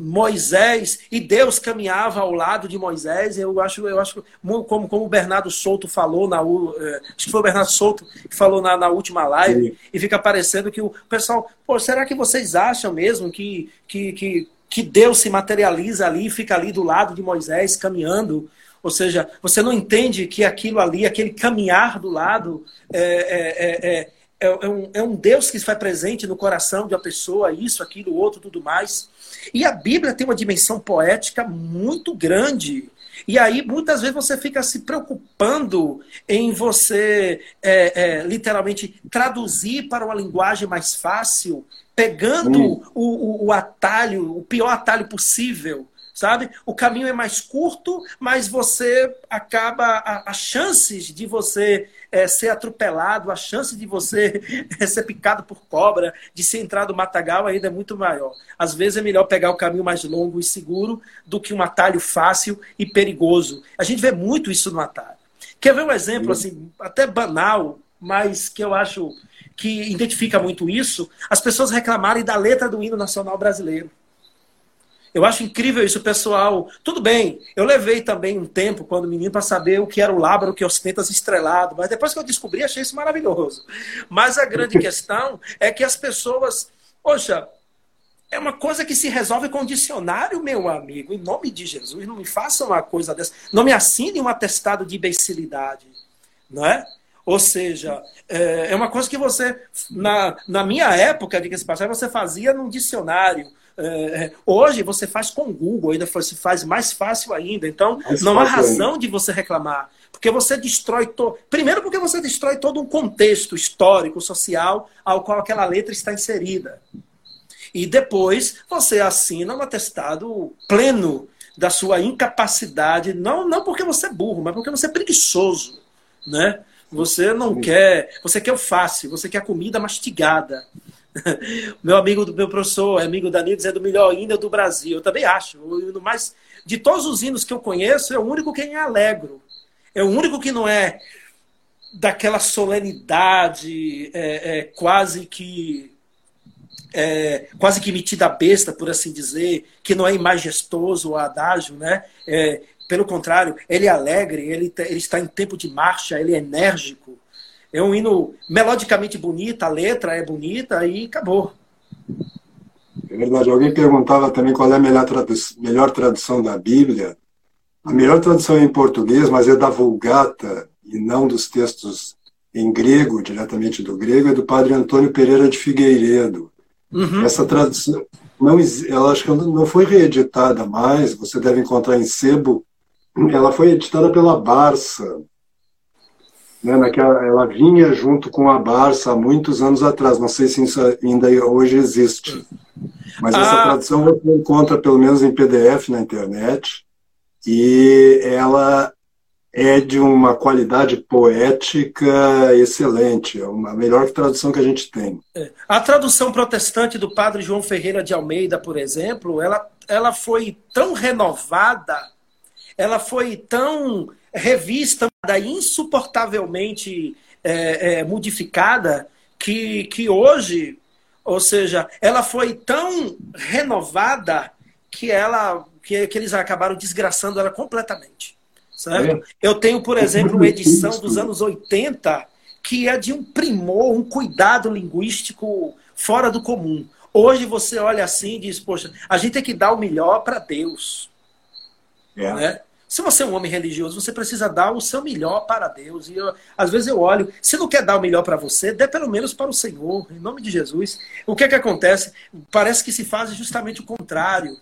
Speaker 1: Moisés e Deus caminhava ao lado de Moisés. Eu acho, eu acho como, como o Bernardo Souto falou na é, acho que foi o Bernardo Souto que falou na, na última live Sim. e fica parecendo que o pessoal, pô, será que vocês acham mesmo que, que, que que Deus se materializa ali e fica ali do lado de Moisés caminhando. Ou seja, você não entende que aquilo ali, aquele caminhar do lado, é, é, é, é, um, é um Deus que faz presente no coração de uma pessoa, isso, aquilo, outro, tudo mais. E a Bíblia tem uma dimensão poética muito grande. E aí, muitas vezes, você fica se preocupando em você, é, é, literalmente, traduzir para uma linguagem mais fácil pegando hum. o, o, o atalho, o pior atalho possível, sabe? O caminho é mais curto, mas você acaba. As chances de você é, ser atropelado, a chance de você ser picado por cobra, de ser entrado no matagal ainda é muito maior. Às vezes é melhor pegar o caminho mais longo e seguro do que um atalho fácil e perigoso. A gente vê muito isso no atalho. Quer ver um exemplo, assim, até banal, mas que eu acho que identifica muito isso, as pessoas reclamarem da letra do hino nacional brasileiro. Eu acho incrível isso, pessoal. Tudo bem, eu levei também um tempo, quando menino, para saber o que era o lábaro que ostenta estrelado, mas depois que eu descobri, achei isso maravilhoso. Mas a grande questão é que as pessoas, poxa, é uma coisa que se resolve com dicionário, meu amigo. Em nome de Jesus, não me façam uma coisa dessa. Não me assine um atestado de imbecilidade. Não é? Ou seja, é, é uma coisa que você, na, na minha época, diga-se passagem, você fazia num dicionário. É, é, hoje você faz com o Google, ainda se faz mais fácil ainda. Então, mais não há razão de você reclamar. Porque você destrói todo. Primeiro, porque você destrói todo um contexto histórico, social, ao qual aquela letra está inserida. E depois você assina um atestado pleno da sua incapacidade, não, não porque você é burro, mas porque você é preguiçoso. Né? Você não Sim. quer. Você quer o fácil, você quer comida mastigada. meu amigo, meu professor, amigo da Nides, é do melhor hino do Brasil. Eu também acho. O mais, de todos os hinos que eu conheço, é o único que é alegro. É o único que não é daquela solenidade é, é, quase que é, quase que metida besta, por assim dizer, que não é majestoso o adágio, né? É, pelo contrário, ele é alegre, ele, ele está em tempo de marcha, ele é enérgico. É um hino melodicamente bonito, a letra é bonita e acabou.
Speaker 2: É verdade. Alguém perguntava também qual é a melhor, melhor tradução da Bíblia. A melhor tradução é em português, mas é da Vulgata e não dos textos em grego, diretamente do grego, é do padre Antônio Pereira de Figueiredo. Uhum. Essa tradução, não, ela acho que não foi reeditada mais, você deve encontrar em sebo ela foi editada pela Barça. Né, naquela, ela vinha junto com a Barça há muitos anos atrás. Não sei se isso ainda hoje existe. Mas essa ah. tradução você encontra pelo menos em PDF na internet. E ela é de uma qualidade poética excelente, é a melhor tradução que a gente tem.
Speaker 1: É. A tradução protestante do padre João Ferreira de Almeida, por exemplo, ela, ela foi tão renovada ela foi tão revista, insuportavelmente é, é, modificada, que, que hoje, ou seja, ela foi tão renovada que ela que, que eles acabaram desgraçando ela completamente. Certo? É. Eu tenho, por exemplo, uma edição dos anos 80 que é de um primor, um cuidado linguístico fora do comum. Hoje você olha assim e diz, poxa, a gente tem que dar o melhor para Deus. É. Né? Se você é um homem religioso, você precisa dar o seu melhor para Deus. E eu, às vezes eu olho, se não quer dar o melhor para você, dê pelo menos para o Senhor, em nome de Jesus. O que é que acontece? Parece que se faz justamente o contrário.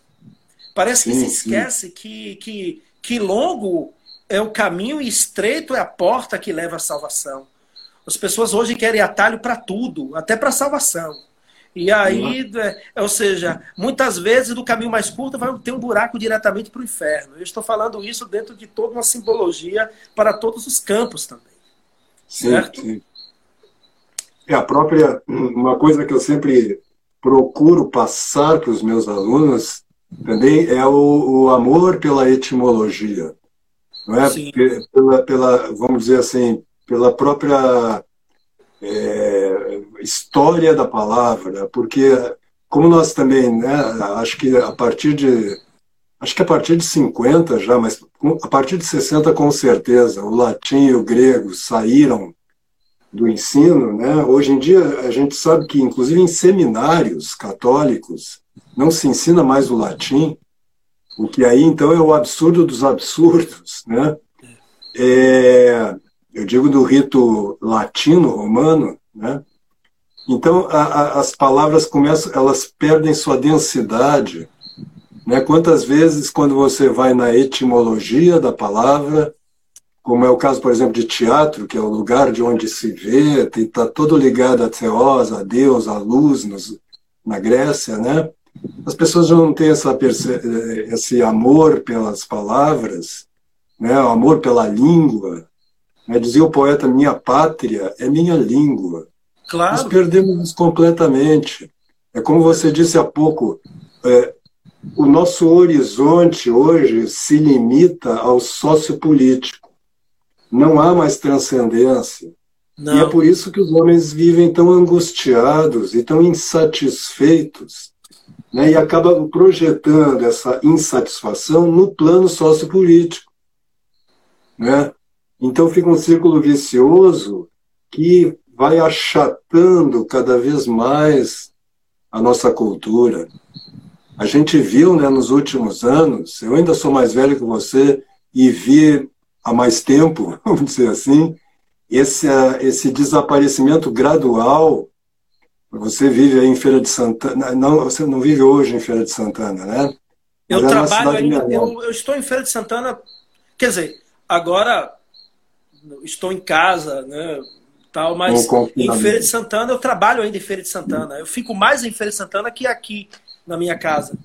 Speaker 1: Parece que sim, se esquece que, que, que longo é o caminho e estreito é a porta que leva à salvação. As pessoas hoje querem atalho para tudo, até para salvação. E aí, é, ou seja, muitas vezes do caminho mais curto vai ter um buraco diretamente para o inferno. Eu estou falando isso dentro de toda uma simbologia para todos os campos também. Sim, certo? sim.
Speaker 2: É a própria uma coisa que eu sempre procuro passar para os meus alunos também é o, o amor pela etimologia, não é? Pela, pela, vamos dizer assim, pela própria é, história da palavra, porque como nós também, né, acho que a partir de acho que a partir de 50 já, mas a partir de 60 com certeza, o latim e o grego saíram do ensino, né? Hoje em dia a gente sabe que inclusive em seminários católicos não se ensina mais o latim, o que aí então é o absurdo dos absurdos, né? É, eu digo do rito latino romano, né? Então a, a, as palavras começam, elas perdem sua densidade, né? Quantas vezes quando você vai na etimologia da palavra como é o caso, por exemplo, de teatro, que é o lugar de onde se vê, está todo ligado a Theos, a Deus, a luz nos, na Grécia, né? As pessoas não têm essa, esse amor pelas palavras, né? o amor pela língua. Né? Dizia o poeta, minha pátria é minha língua. Claro. Nós perdemos completamente. É como você disse há pouco, é, o nosso horizonte hoje se limita ao sociopolítico não há mais transcendência. Não. E é por isso que os homens vivem tão angustiados e tão insatisfeitos, né? e acabam projetando essa insatisfação no plano sociopolítico. Né? Então fica um círculo vicioso que vai achatando cada vez mais a nossa cultura. A gente viu né, nos últimos anos, eu ainda sou mais velho que você, e vi há mais tempo, vamos dizer assim, esse, esse desaparecimento gradual. Você vive aí em Feira de Santana, não, você não vive hoje em Feira de Santana, né?
Speaker 1: Eu é trabalho ainda, eu, eu estou em Feira de Santana, quer dizer, agora estou em casa, né? Tal, mas em Feira de Santana eu trabalho ainda em Feira de Santana. Eu fico mais em Feira de Santana que aqui na minha casa.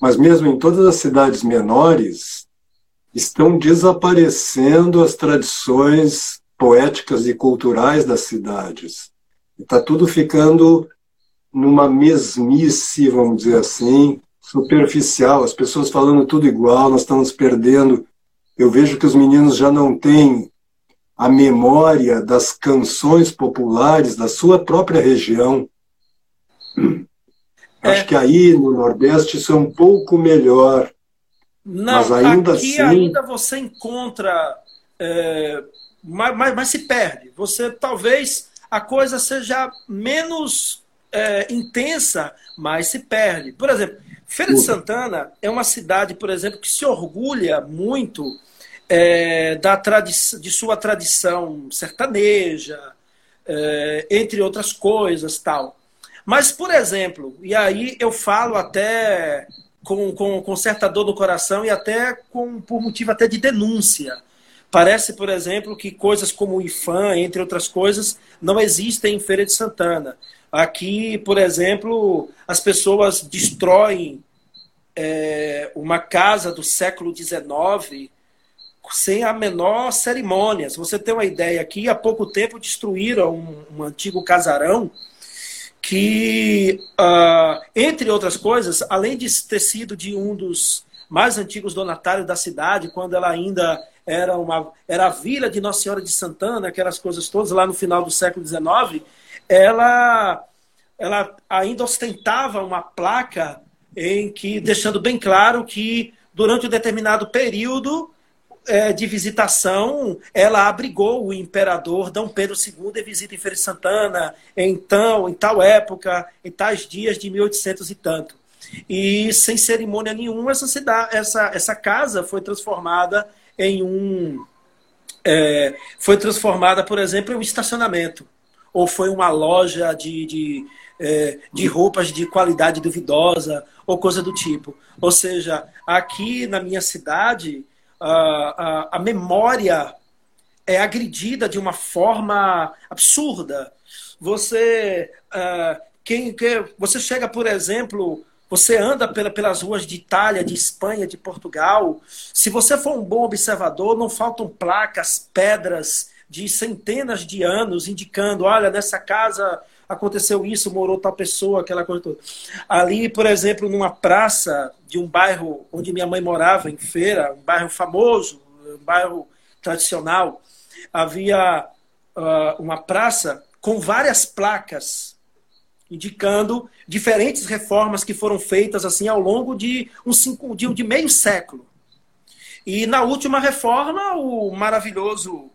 Speaker 2: Mas mesmo em todas as cidades menores, estão desaparecendo as tradições poéticas e culturais das cidades. Está tudo ficando numa mesmice, vamos dizer assim, superficial, as pessoas falando tudo igual, nós estamos perdendo. Eu vejo que os meninos já não têm a memória das canções populares da sua própria região. É. Acho que aí no Nordeste isso é um pouco melhor.
Speaker 1: Não, mas ainda aqui assim... ainda você encontra, é, mas, mas, mas, se perde. Você talvez a coisa seja menos é, intensa, mas se perde. Por exemplo, Feira de Santana é uma cidade, por exemplo, que se orgulha muito é, da de sua tradição sertaneja, é, entre outras coisas, tal. Mas, por exemplo, e aí eu falo até com, com, com certa dor no coração e até com, por motivo até de denúncia. Parece, por exemplo, que coisas como o IFAM, entre outras coisas, não existem em Feira de Santana. Aqui, por exemplo, as pessoas destroem é, uma casa do século XIX sem a menor cerimônia. Se você tem uma ideia, aqui há pouco tempo destruíram um, um antigo casarão que, uh, entre outras coisas, além de ter sido de um dos mais antigos donatários da cidade, quando ela ainda era uma era a vila de Nossa Senhora de Santana, aquelas coisas todas lá no final do século XIX, ela ela ainda ostentava uma placa em que deixando bem claro que durante um determinado período é, de visitação, ela abrigou o imperador Dom Pedro II em visita em Feira de Santana, então, em tal época, em tais dias de 1800 e tanto. E sem cerimônia nenhuma, essa, cidade, essa, essa casa foi transformada em um. É, foi transformada, por exemplo, em um estacionamento. Ou foi uma loja de, de, é, de roupas de qualidade duvidosa, ou coisa do tipo. Ou seja, aqui na minha cidade, a, a, memória é agredida de uma forma absurda. Você, uh, quem, quem, você chega, por exemplo, você anda pela, pelas ruas de Itália, de Espanha, de Portugal. Se você for um bom observador, não faltam placas, pedras de centenas de anos indicando: olha, nessa casa aconteceu isso, morou tal pessoa, aquela coisa toda. Ali, por exemplo, numa praça de um bairro onde minha mãe morava, em Feira, um bairro famoso, um bairro tradicional, havia uh, uma praça com várias placas indicando diferentes reformas que foram feitas assim ao longo de um cinco, de, de meio século. E na última reforma, o maravilhoso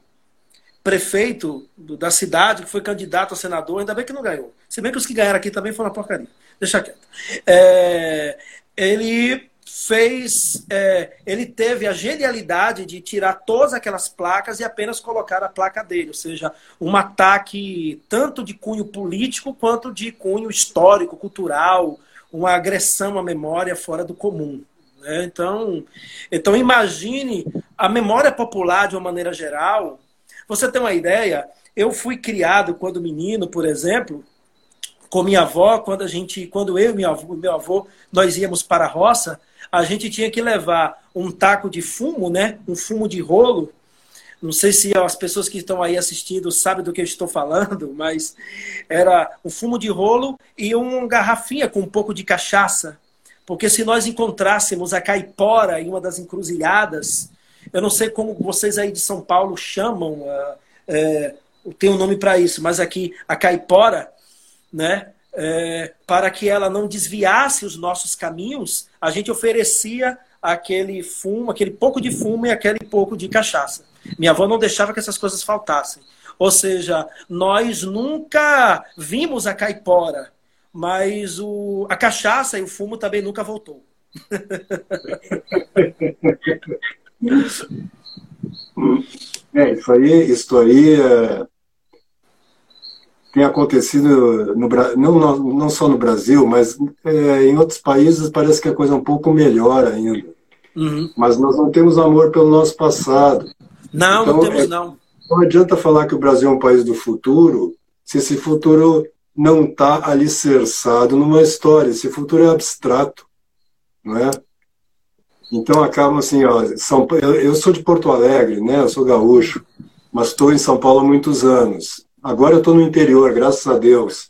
Speaker 1: prefeito da cidade, que foi candidato a senador, ainda bem que não ganhou. Se bem que os que ganharam aqui também foram uma porcaria. Deixa quieto. É, ele fez. É, ele teve a genialidade de tirar todas aquelas placas e apenas colocar a placa dele, ou seja, um ataque tanto de cunho político quanto de cunho histórico, cultural, uma agressão à memória fora do comum. Né? Então, então, imagine a memória popular de uma maneira geral você tem uma ideia? Eu fui criado quando menino, por exemplo, com minha avó, quando a gente, quando eu e meu avô, nós íamos para a roça, a gente tinha que levar um taco de fumo, né? Um fumo de rolo. Não sei se as pessoas que estão aí assistindo sabem do que eu estou falando, mas era um fumo de rolo e uma garrafinha com um pouco de cachaça. Porque se nós encontrássemos a caipora em uma das encruzilhadas, eu não sei como vocês aí de São Paulo chamam, é, é tem um nome para isso, mas aqui a caipora, né? É, para que ela não desviasse os nossos caminhos, a gente oferecia aquele fumo, aquele pouco de fumo e aquele pouco de cachaça. Minha avó não deixava que essas coisas faltassem. Ou seja, nós nunca vimos a caipora, mas o, a cachaça e o fumo também nunca voltou.
Speaker 2: É, isso aí, isso aí é, tem acontecido no, não, não só no Brasil, mas é, em outros países parece que a coisa é um pouco melhor ainda. Uhum. Mas nós não temos amor pelo nosso passado.
Speaker 1: Não, então, não temos é, não.
Speaker 2: Não adianta falar que o Brasil é um país do futuro se esse futuro não está alicerçado numa história. Esse futuro é abstrato, não é? Então acaba assim, ó, São, eu, eu sou de Porto Alegre, né? Eu sou gaúcho, mas estou em São Paulo há muitos anos. Agora eu estou no interior, graças a Deus.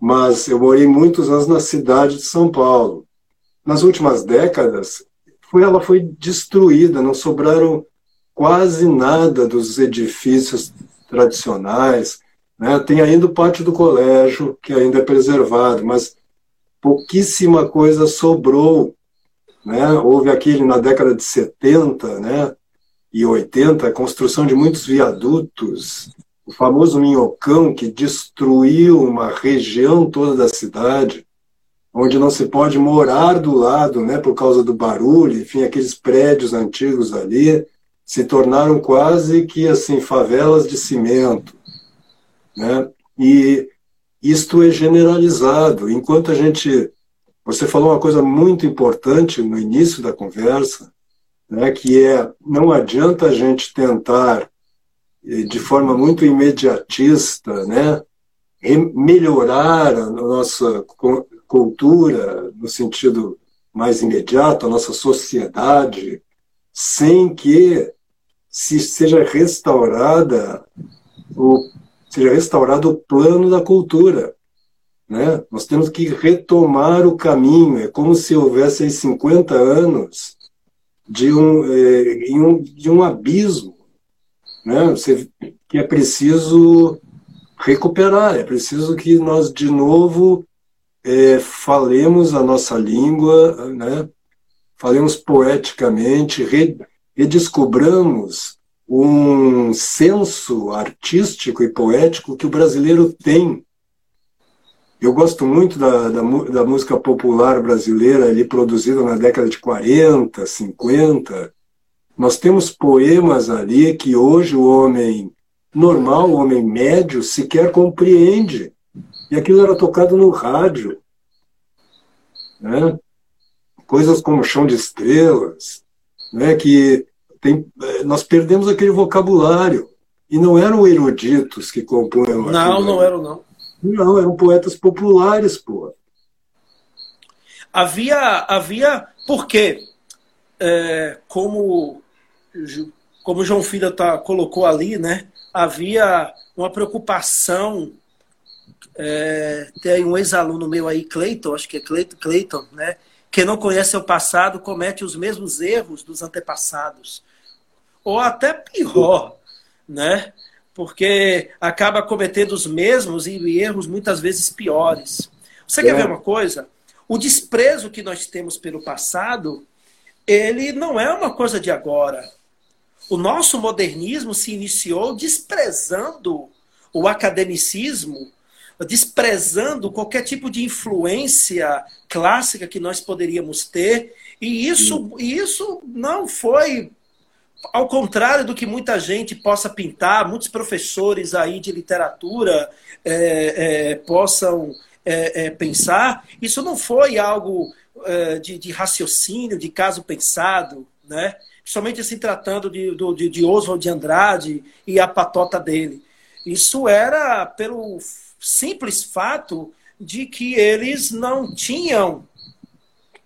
Speaker 2: Mas eu morei muitos anos na cidade de São Paulo. Nas últimas décadas, foi, ela foi destruída, não sobraram quase nada dos edifícios tradicionais. Né? Tem ainda o pátio do colégio, que ainda é preservado, mas pouquíssima coisa sobrou né? Houve aquele na década de 70 né? e 80 a construção de muitos viadutos, o famoso Minhocão, que destruiu uma região toda da cidade, onde não se pode morar do lado né? por causa do barulho, enfim, aqueles prédios antigos ali se tornaram quase que assim favelas de cimento. Né? E isto é generalizado. Enquanto a gente você falou uma coisa muito importante no início da conversa, né, que é não adianta a gente tentar eh, de forma muito imediatista, né, melhorar a nossa cultura no sentido mais imediato, a nossa sociedade, sem que se seja restaurada o seja restaurado o plano da cultura. Né? Nós temos que retomar o caminho. É como se houvesse aí 50 anos de um, é, um, de um abismo né? Você, que é preciso recuperar, é preciso que nós de novo é, falemos a nossa língua, né? falemos poeticamente, redescobramos um senso artístico e poético que o brasileiro tem eu gosto muito da, da, da, música popular brasileira ali produzida na década de 40, 50. Nós temos poemas ali que hoje o homem normal, o homem médio, sequer compreende. E aquilo era tocado no rádio. Né? Coisas como Chão de Estrelas, né? que tem, nós perdemos aquele vocabulário. E não eram eruditos que compunham
Speaker 1: Não, não eram, não.
Speaker 2: Não, eram poetas populares, pô.
Speaker 1: Havia, havia porque, é, como, como João Filho tá, colocou ali, né, havia uma preocupação. É, tem um ex-aluno meu aí, Cleiton, acho que é Cleiton, né? Quem não conhece o passado comete os mesmos erros dos antepassados. Ou até pior, né? Porque acaba cometendo os mesmos e erros muitas vezes piores. Você é. quer ver uma coisa? O desprezo que nós temos pelo passado, ele não é uma coisa de agora. O nosso modernismo se iniciou desprezando o academicismo, desprezando qualquer tipo de influência clássica que nós poderíamos ter. E isso, isso não foi ao contrário do que muita gente possa pintar, muitos professores aí de literatura é, é, possam é, é pensar, isso não foi algo é, de, de, raciocínio, de caso pensado, né? somente se tratando de, de, de Oswald de Andrade e a patota dele. Isso era pelo simples fato de que eles não tinham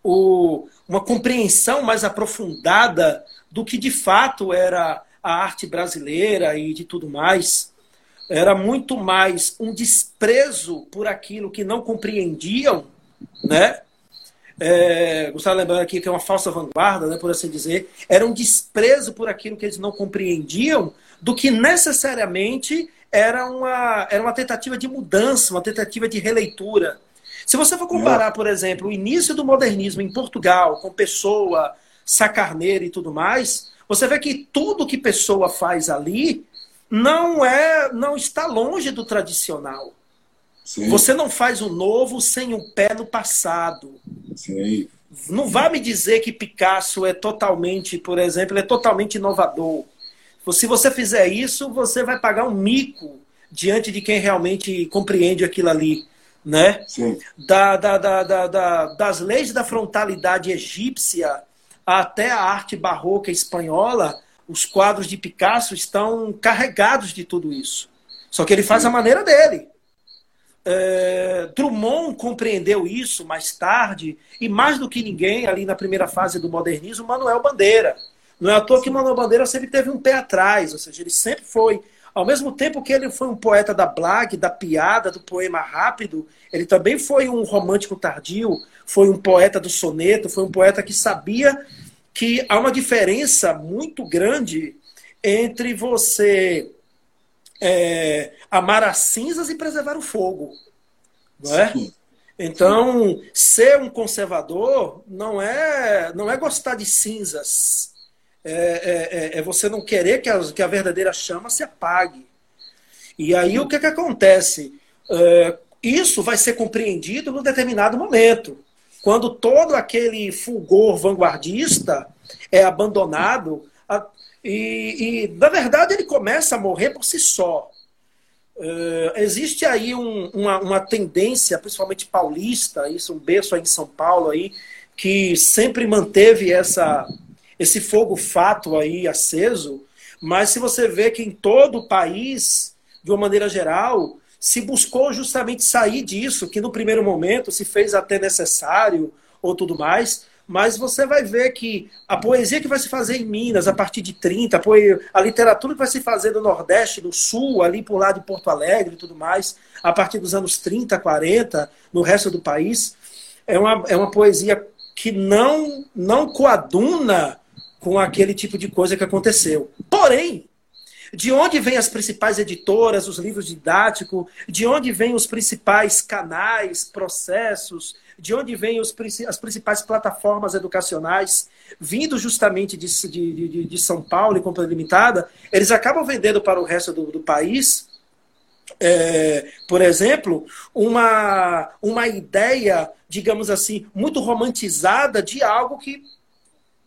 Speaker 1: o, uma compreensão mais aprofundada do que de fato era a arte brasileira e de tudo mais. Era muito mais um desprezo por aquilo que não compreendiam, né? é, Gustavo lembrando aqui que é uma falsa vanguarda, né, por assim dizer, era um desprezo por aquilo que eles não compreendiam, do que necessariamente era uma, era uma tentativa de mudança, uma tentativa de releitura. Se você for comparar, por exemplo, o início do modernismo em Portugal, com Pessoa, Sacarneiro e tudo mais, você vê que tudo que Pessoa faz ali não é, não está longe do tradicional. Sim. Você não faz o novo sem um pé no passado. Sim. Não vá me dizer que Picasso é totalmente, por exemplo, é totalmente inovador. Se você fizer isso, você vai pagar um mico diante de quem realmente compreende aquilo ali. Né? Sim. Da, da, da, da, das leis da frontalidade egípcia até a arte barroca espanhola, os quadros de Picasso estão carregados de tudo isso. Só que ele faz a maneira dele. É, Drummond compreendeu isso mais tarde, e mais do que ninguém, ali na primeira fase do modernismo, Manuel Bandeira. Não é à toa que Manuel Bandeira sempre teve um pé atrás, ou seja, ele sempre foi, ao mesmo tempo que ele foi um poeta da blague, da piada, do poema rápido, ele também foi um romântico tardio, foi um poeta do soneto, foi um poeta que sabia que há uma diferença muito grande entre você é, amar as cinzas e preservar o fogo. Não é? Sim. Então, ser um conservador não é, não é gostar de cinzas. É, é, é, é você não querer que a, que a verdadeira chama se apague. E aí o que, que acontece? É, isso vai ser compreendido num determinado momento. Quando todo aquele fulgor vanguardista é abandonado, a, e, e, na verdade, ele começa a morrer por si só. Uh, existe aí um, uma, uma, tendência, principalmente paulista, isso um berço aí em São Paulo aí, que sempre manteve essa, esse fogo fato aí aceso, mas se você vê que em todo o país, de uma maneira geral, se buscou justamente sair disso, que no primeiro momento se fez até necessário ou tudo mais, mas você vai ver que a poesia que vai se fazer em Minas a partir de 30, a literatura que vai se fazer no Nordeste, no Sul, ali por lá de Porto Alegre e tudo mais, a partir dos anos 30, 40, no resto do país, é uma, é uma poesia que não, não coaduna com aquele tipo de coisa que aconteceu. Porém, de onde vêm as principais editoras, os livros didáticos, de onde vêm os principais canais, processos, de onde vêm as principais plataformas educacionais, vindo justamente de, de, de, de São Paulo e Companhia Limitada, eles acabam vendendo para o resto do, do país, é, por exemplo, uma, uma ideia, digamos assim, muito romantizada de algo que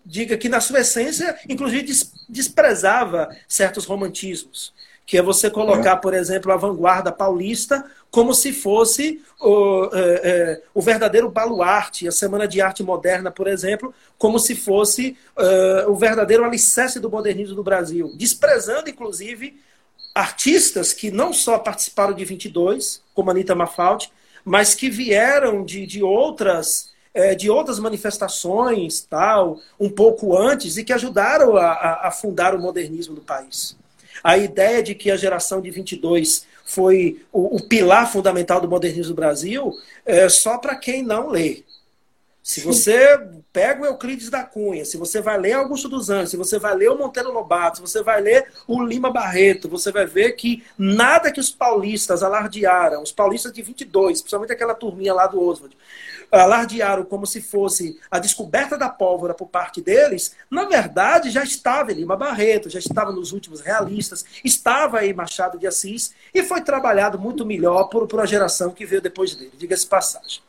Speaker 1: diga que na sua essência, inclusive desprezava certos romantismos, que é você colocar, é. por exemplo, a vanguarda paulista como se fosse o, é, é, o verdadeiro baluarte, a Semana de Arte Moderna, por exemplo, como se fosse uh, o verdadeiro alicerce do modernismo do Brasil, desprezando, inclusive, artistas que não só participaram de 22, como Anitta Mafaldi, mas que vieram de, de outras é, de outras manifestações, tal, um pouco antes, e que ajudaram a, a, fundar o modernismo do país. A ideia de que a geração de 22 foi o, o pilar fundamental do modernismo do Brasil é só para quem não lê. Se você pega o Euclides da Cunha, se você vai ler Augusto dos Anjos, se você vai ler o Monteiro Lobato, se você vai ler o Lima Barreto, você vai ver que nada que os paulistas alardearam, os paulistas de 22, principalmente aquela turminha lá do Oswald, alardearam como se fosse a descoberta da pólvora por parte deles, na verdade já estava em Lima Barreto, já estava nos últimos realistas, estava aí Machado de Assis e foi trabalhado muito melhor por, por uma geração que veio depois dele, diga-se passagem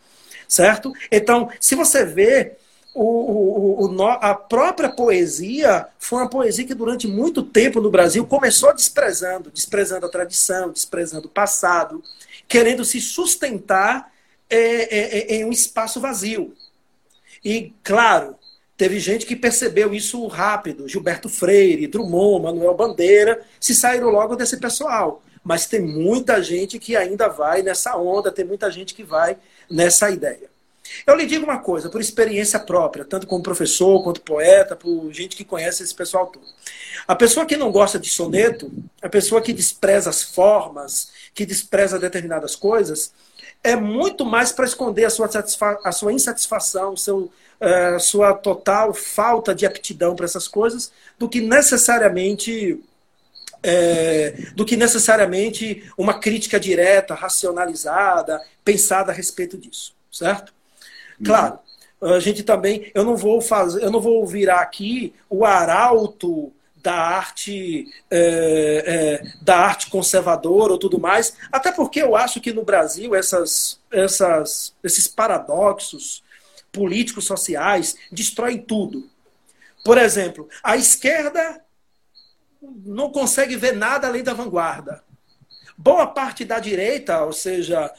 Speaker 1: certo? Então, se você vê, o, o, o, a própria poesia foi uma poesia que durante muito tempo no Brasil começou desprezando, desprezando a tradição, desprezando o passado, querendo se sustentar é, é, é, em um espaço vazio. E, claro, teve gente que percebeu isso rápido. Gilberto Freire, Drummond, Manuel Bandeira, se saíram logo desse pessoal. Mas tem muita gente que ainda vai nessa onda, tem muita gente que vai nessa ideia. Eu lhe digo uma coisa, por experiência própria, tanto como professor, quanto poeta, por gente que conhece esse pessoal todo. A pessoa que não gosta de soneto, a pessoa que despreza as formas, que despreza determinadas coisas, é muito mais para esconder a sua, a sua insatisfação, seu, uh, sua total falta de aptidão para essas coisas, do que necessariamente é, do que necessariamente uma crítica direta, racionalizada, pensada a respeito disso, certo? Claro, a gente também, eu não vou fazer, eu não vou virar aqui o arauto da arte é, é, da arte conservadora ou tudo mais, até porque eu acho que no Brasil essas, essas, esses paradoxos políticos sociais destroem tudo. Por exemplo, a esquerda não consegue ver nada além da vanguarda. Boa parte da direita, ou seja,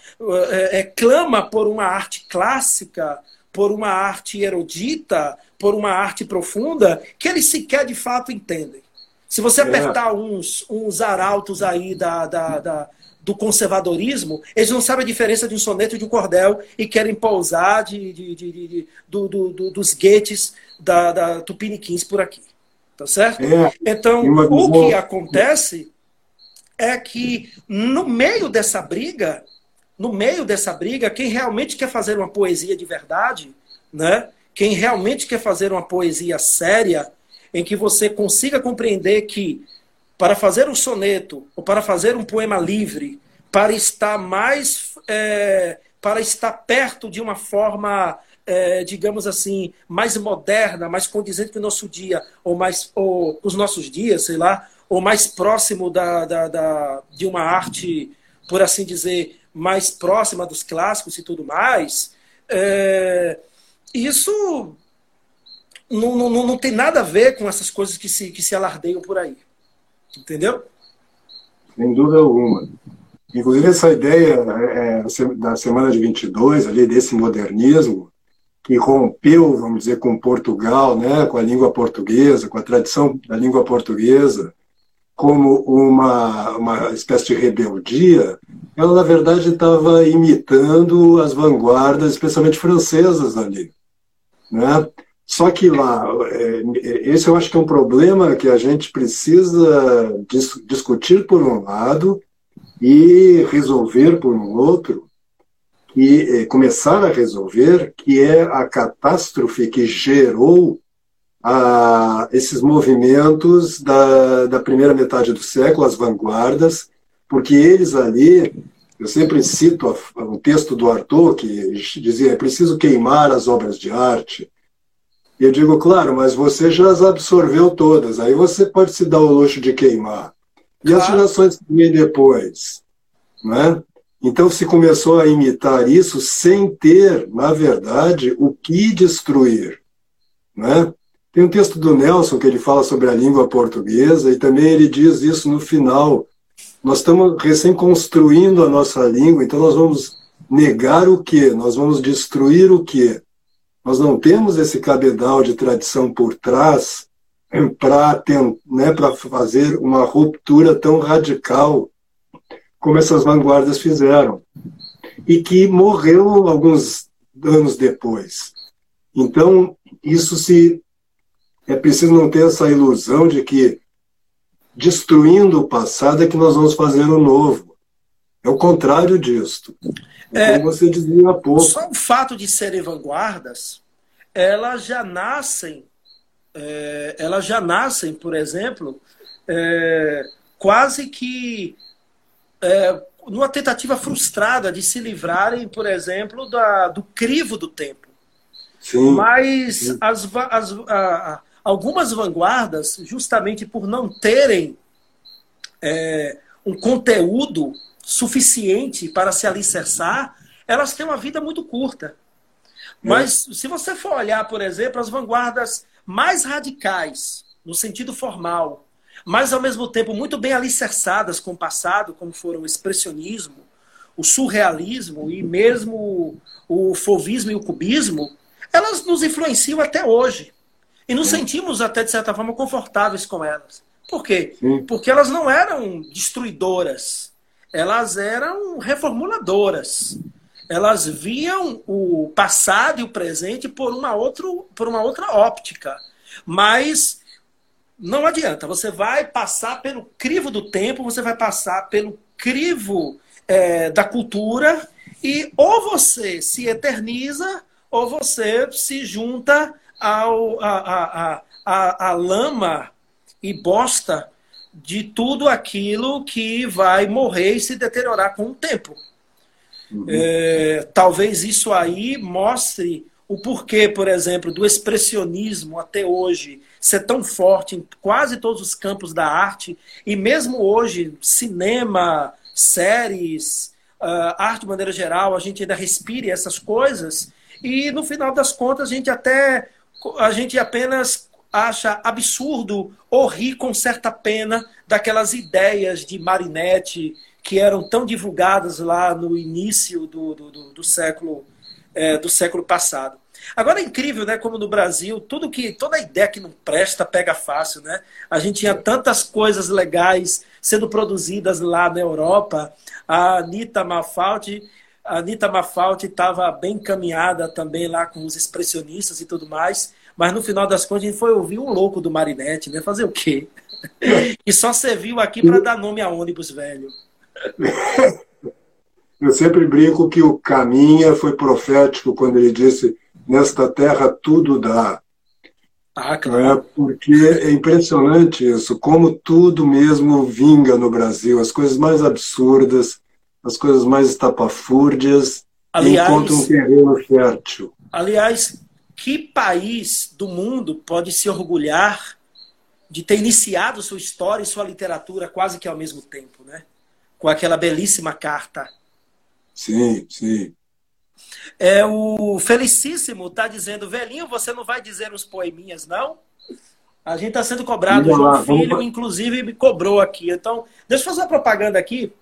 Speaker 1: é, é, clama por uma arte clássica, por uma arte erudita, por uma arte profunda, que eles sequer de fato entendem. Se você é. apertar uns, uns arautos aí da, da, da, do conservadorismo, eles não sabem a diferença de um soneto e de um cordel e querem pousar de, de, de, de do, do, do, dos guetes da, da Tupiniquins por aqui. Tá certo? É, então, o que acontece é que no meio dessa briga, no meio dessa briga, quem realmente quer fazer uma poesia de verdade, né? Quem realmente quer fazer uma poesia séria, em que você consiga compreender que para fazer um soneto ou para fazer um poema livre, para estar mais, é, para estar perto de uma forma é, digamos assim, mais moderna, mais condizente com o nosso dia, ou mais ou os nossos dias, sei lá, ou mais próximo da, da, da, de uma arte, por assim dizer, mais próxima dos clássicos e tudo mais, é, isso não, não, não tem nada a ver com essas coisas que se, que se alardeiam por aí. Entendeu?
Speaker 2: Sem dúvida alguma. Inclusive, essa ideia é, da semana de 22, ali, desse modernismo, que rompeu, vamos dizer, com Portugal, né, com a língua portuguesa, com a tradição da língua portuguesa, como uma, uma espécie de rebeldia, ela, na verdade, estava imitando as vanguardas, especialmente francesas ali. Né? Só que lá, é, esse eu acho que é um problema que a gente precisa dis discutir por um lado e resolver por um outro, e eh, começar a resolver, que é a catástrofe que gerou a, esses movimentos da, da primeira metade do século, as vanguardas, porque eles ali, eu sempre cito um texto do Arthur que dizia: é preciso queimar as obras de arte. E eu digo, claro, mas você já as absorveu todas, aí você pode se dar o luxo de queimar. E claro. as gerações que vêm depois? Não é? Então se começou a imitar isso sem ter, na verdade, o que destruir. Né? Tem um texto do Nelson que ele fala sobre a língua portuguesa e também ele diz isso no final. Nós estamos recém construindo a nossa língua, então nós vamos negar o quê? Nós vamos destruir o quê? Nós não temos esse cabedal de tradição por trás para né, fazer uma ruptura tão radical como essas vanguardas fizeram, e que morreu alguns anos depois. Então, isso se. É preciso não ter essa ilusão de que, destruindo o passado, é que nós vamos fazer o novo. É o contrário disso. É, como você dizia há pouco.
Speaker 1: Só o fato de serem vanguardas, elas já nascem, é, elas já nascem, por exemplo, é, quase que é, numa tentativa frustrada de se livrarem, por exemplo, da, do crivo do tempo. Sim. Mas As, as, a, algumas vanguardas, justamente por não terem é, um conteúdo suficiente para se alicerçar, elas têm uma vida muito curta. Mas se você for olhar, por exemplo, as vanguardas mais radicais, no sentido formal, mas ao mesmo tempo muito bem alicerçadas com o passado, como foram o expressionismo, o surrealismo e mesmo o fovismo e o cubismo, elas nos influenciam até hoje. E nos sentimos até, de certa forma, confortáveis com elas. Por quê? Sim. Porque elas não eram destruidoras, elas eram reformuladoras. Elas viam o passado e o presente por uma, outro, por uma outra óptica. Mas não adianta. Você vai passar pelo crivo do tempo, você vai passar pelo crivo é, da cultura e ou você se eterniza ou você se junta ao, a, a, a, a lama e bosta de tudo aquilo que vai morrer e se deteriorar com o tempo. Uhum. É, talvez isso aí mostre o porquê, por exemplo, do expressionismo até hoje ser tão forte em quase todos os campos da arte, e mesmo hoje, cinema, séries, uh, arte de maneira geral, a gente ainda respire essas coisas, e no final das contas a gente até a gente apenas acha absurdo ou ri com certa pena daquelas ideias de Marinette que eram tão divulgadas lá no início do, do, do, do século é, do século passado. Agora é incrível, né? Como no Brasil, tudo que, toda ideia que não presta pega fácil, né? A gente tinha tantas coisas legais sendo produzidas lá na Europa. A Anitta Mafaldi, a Anitta Mafaldi estava bem encaminhada também lá com os expressionistas e tudo mais. Mas no final das contas a gente foi ouvir um louco do Marinette, né? Fazer o quê? E só serviu aqui para dar nome a ônibus velho.
Speaker 2: Eu sempre brinco que o Caminha foi profético quando ele disse nesta terra tudo dá. Ah, claro. É, porque é impressionante isso, como tudo mesmo vinga no Brasil, as coisas mais absurdas, as coisas mais estapafúrdias aliás, encontram um terreno fértil.
Speaker 1: Aliás, que país do mundo pode se orgulhar de ter iniciado sua história e sua literatura quase que ao mesmo tempo, né? Com aquela belíssima carta.
Speaker 2: Sim, sim.
Speaker 1: É, o Felicíssimo está dizendo, velhinho, você não vai dizer os poeminhas, não? A gente está sendo cobrado. O João Filho, inclusive, me cobrou aqui. Então, deixa eu fazer uma propaganda aqui,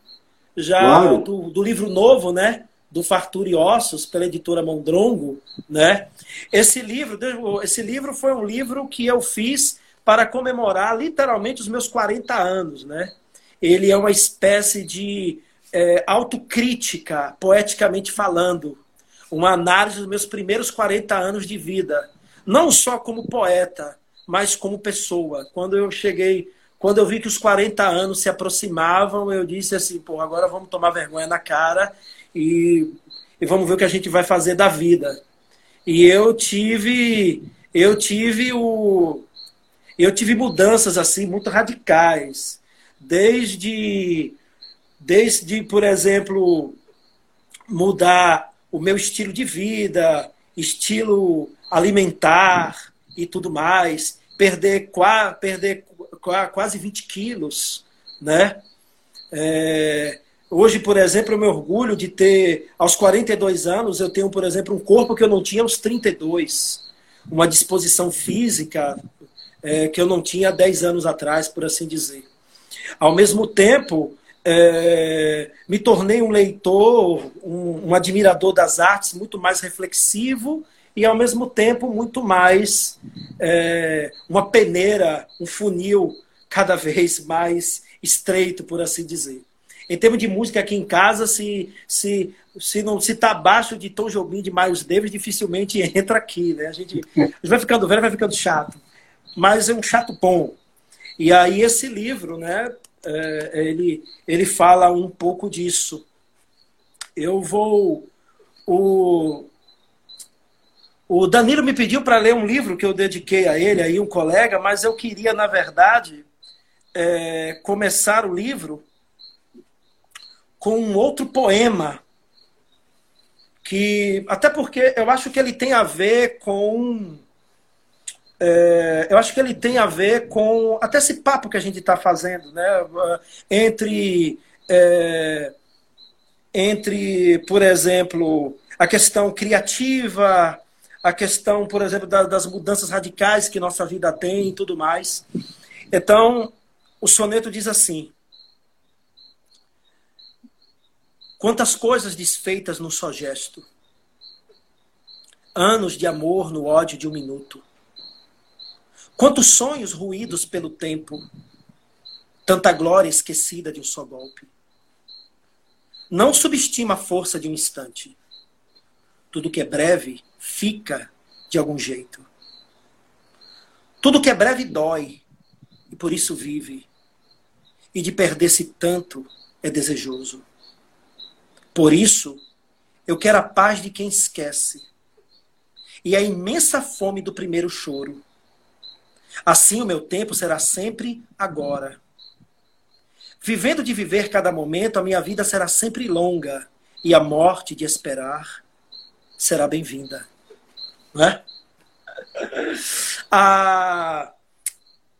Speaker 1: já claro. do, do, livro novo, né? Do Fartura e Ossos, pela editora Mondrongo, né? Esse livro, esse livro foi um livro que eu fiz para comemorar literalmente os meus 40 anos, né? Ele é uma espécie de é, autocrítica, poeticamente falando, uma análise dos meus primeiros 40 anos de vida, não só como poeta, mas como pessoa. Quando eu cheguei, quando eu vi que os 40 anos se aproximavam, eu disse assim, pô, agora vamos tomar vergonha na cara e, e vamos ver o que a gente vai fazer da vida. E eu tive, eu tive o eu tive mudanças assim muito radicais, desde desde, por exemplo, mudar o meu estilo de vida, estilo alimentar e tudo mais, perder, perder quase 20 quilos, né? É, hoje, por exemplo, eu me orgulho de ter, aos 42 anos, eu tenho, por exemplo, um corpo que eu não tinha aos 32, uma disposição física é, que eu não tinha há 10 anos atrás, por assim dizer. Ao mesmo tempo, é, me tornei um leitor, um, um, admirador das artes muito mais reflexivo e, ao mesmo tempo, muito mais é, uma peneira, um funil cada vez mais estreito, por assim dizer. Em termos de música aqui em casa, se, se, se não se está abaixo de Tom Jobim, de Miles Davis, dificilmente entra aqui. Né? A, gente, a gente vai ficando velho, vai ficando chato. Mas é um chato bom. E aí esse livro, né, é, ele, ele fala um pouco disso. Eu vou. O, o Danilo me pediu para ler um livro que eu dediquei a ele, aí um colega, mas eu queria, na verdade, é, começar o livro com um outro poema que até porque eu acho que ele tem a ver com é, eu acho que ele tem a ver com até esse papo que a gente está fazendo, né? Entre é, entre, por exemplo, a questão criativa, a questão, por exemplo, da, das mudanças radicais que nossa vida tem e tudo mais. Então, o soneto diz assim: Quantas coisas desfeitas num só gesto. Anos de amor no ódio de um minuto. Quantos sonhos ruídos pelo tempo. Tanta glória esquecida de um só golpe. Não subestima a força de um instante. Tudo que é breve fica de algum jeito. Tudo que é breve dói e por isso vive. E de perder-se tanto é desejoso. Por isso, eu quero a paz de quem esquece e a imensa fome do primeiro choro. Assim o meu tempo será sempre agora. Vivendo de viver cada momento, a minha vida será sempre longa e a morte de esperar será bem-vinda. Não é? A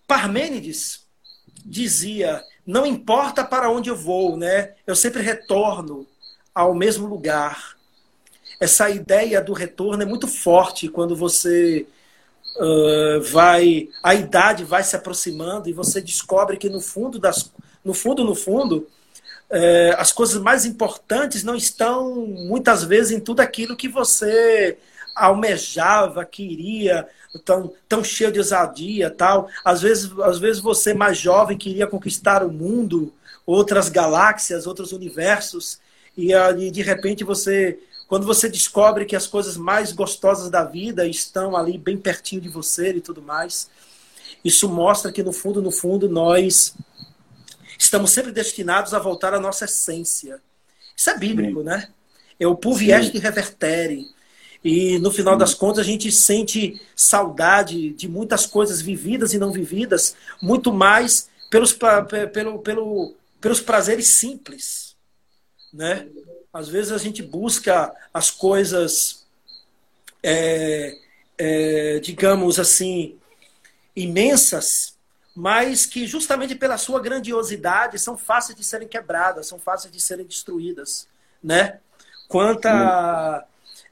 Speaker 1: Parmênides dizia: Não importa para onde eu vou, né? Eu sempre retorno ao mesmo lugar. Essa ideia do retorno é muito forte quando você uh, vai. A idade vai se aproximando e você descobre que no fundo, das, no fundo, no fundo, uh, as coisas mais importantes não estão muitas vezes em tudo aquilo que você almejava, queria, tão, tão cheio de ousadia tal. Às vezes, às vezes você mais jovem queria conquistar o mundo, outras galáxias, outros universos, e, e de repente você, quando você descobre que as coisas mais gostosas da vida estão ali bem pertinho de você e tudo mais, isso mostra que no fundo, no fundo, nós estamos sempre destinados a voltar à nossa essência. Isso é bíblico, Sim. né? É o pulvieste revertere. E no final Sim. das contas a gente sente saudade de muitas coisas vividas e não vividas, muito mais pelos, pelo, pelo, pelos prazeres simples né? Às vezes a gente busca as coisas, é, é, digamos assim, imensas, mas que justamente pela sua grandiosidade são fáceis de serem quebradas, são fáceis de serem destruídas, né? Quanta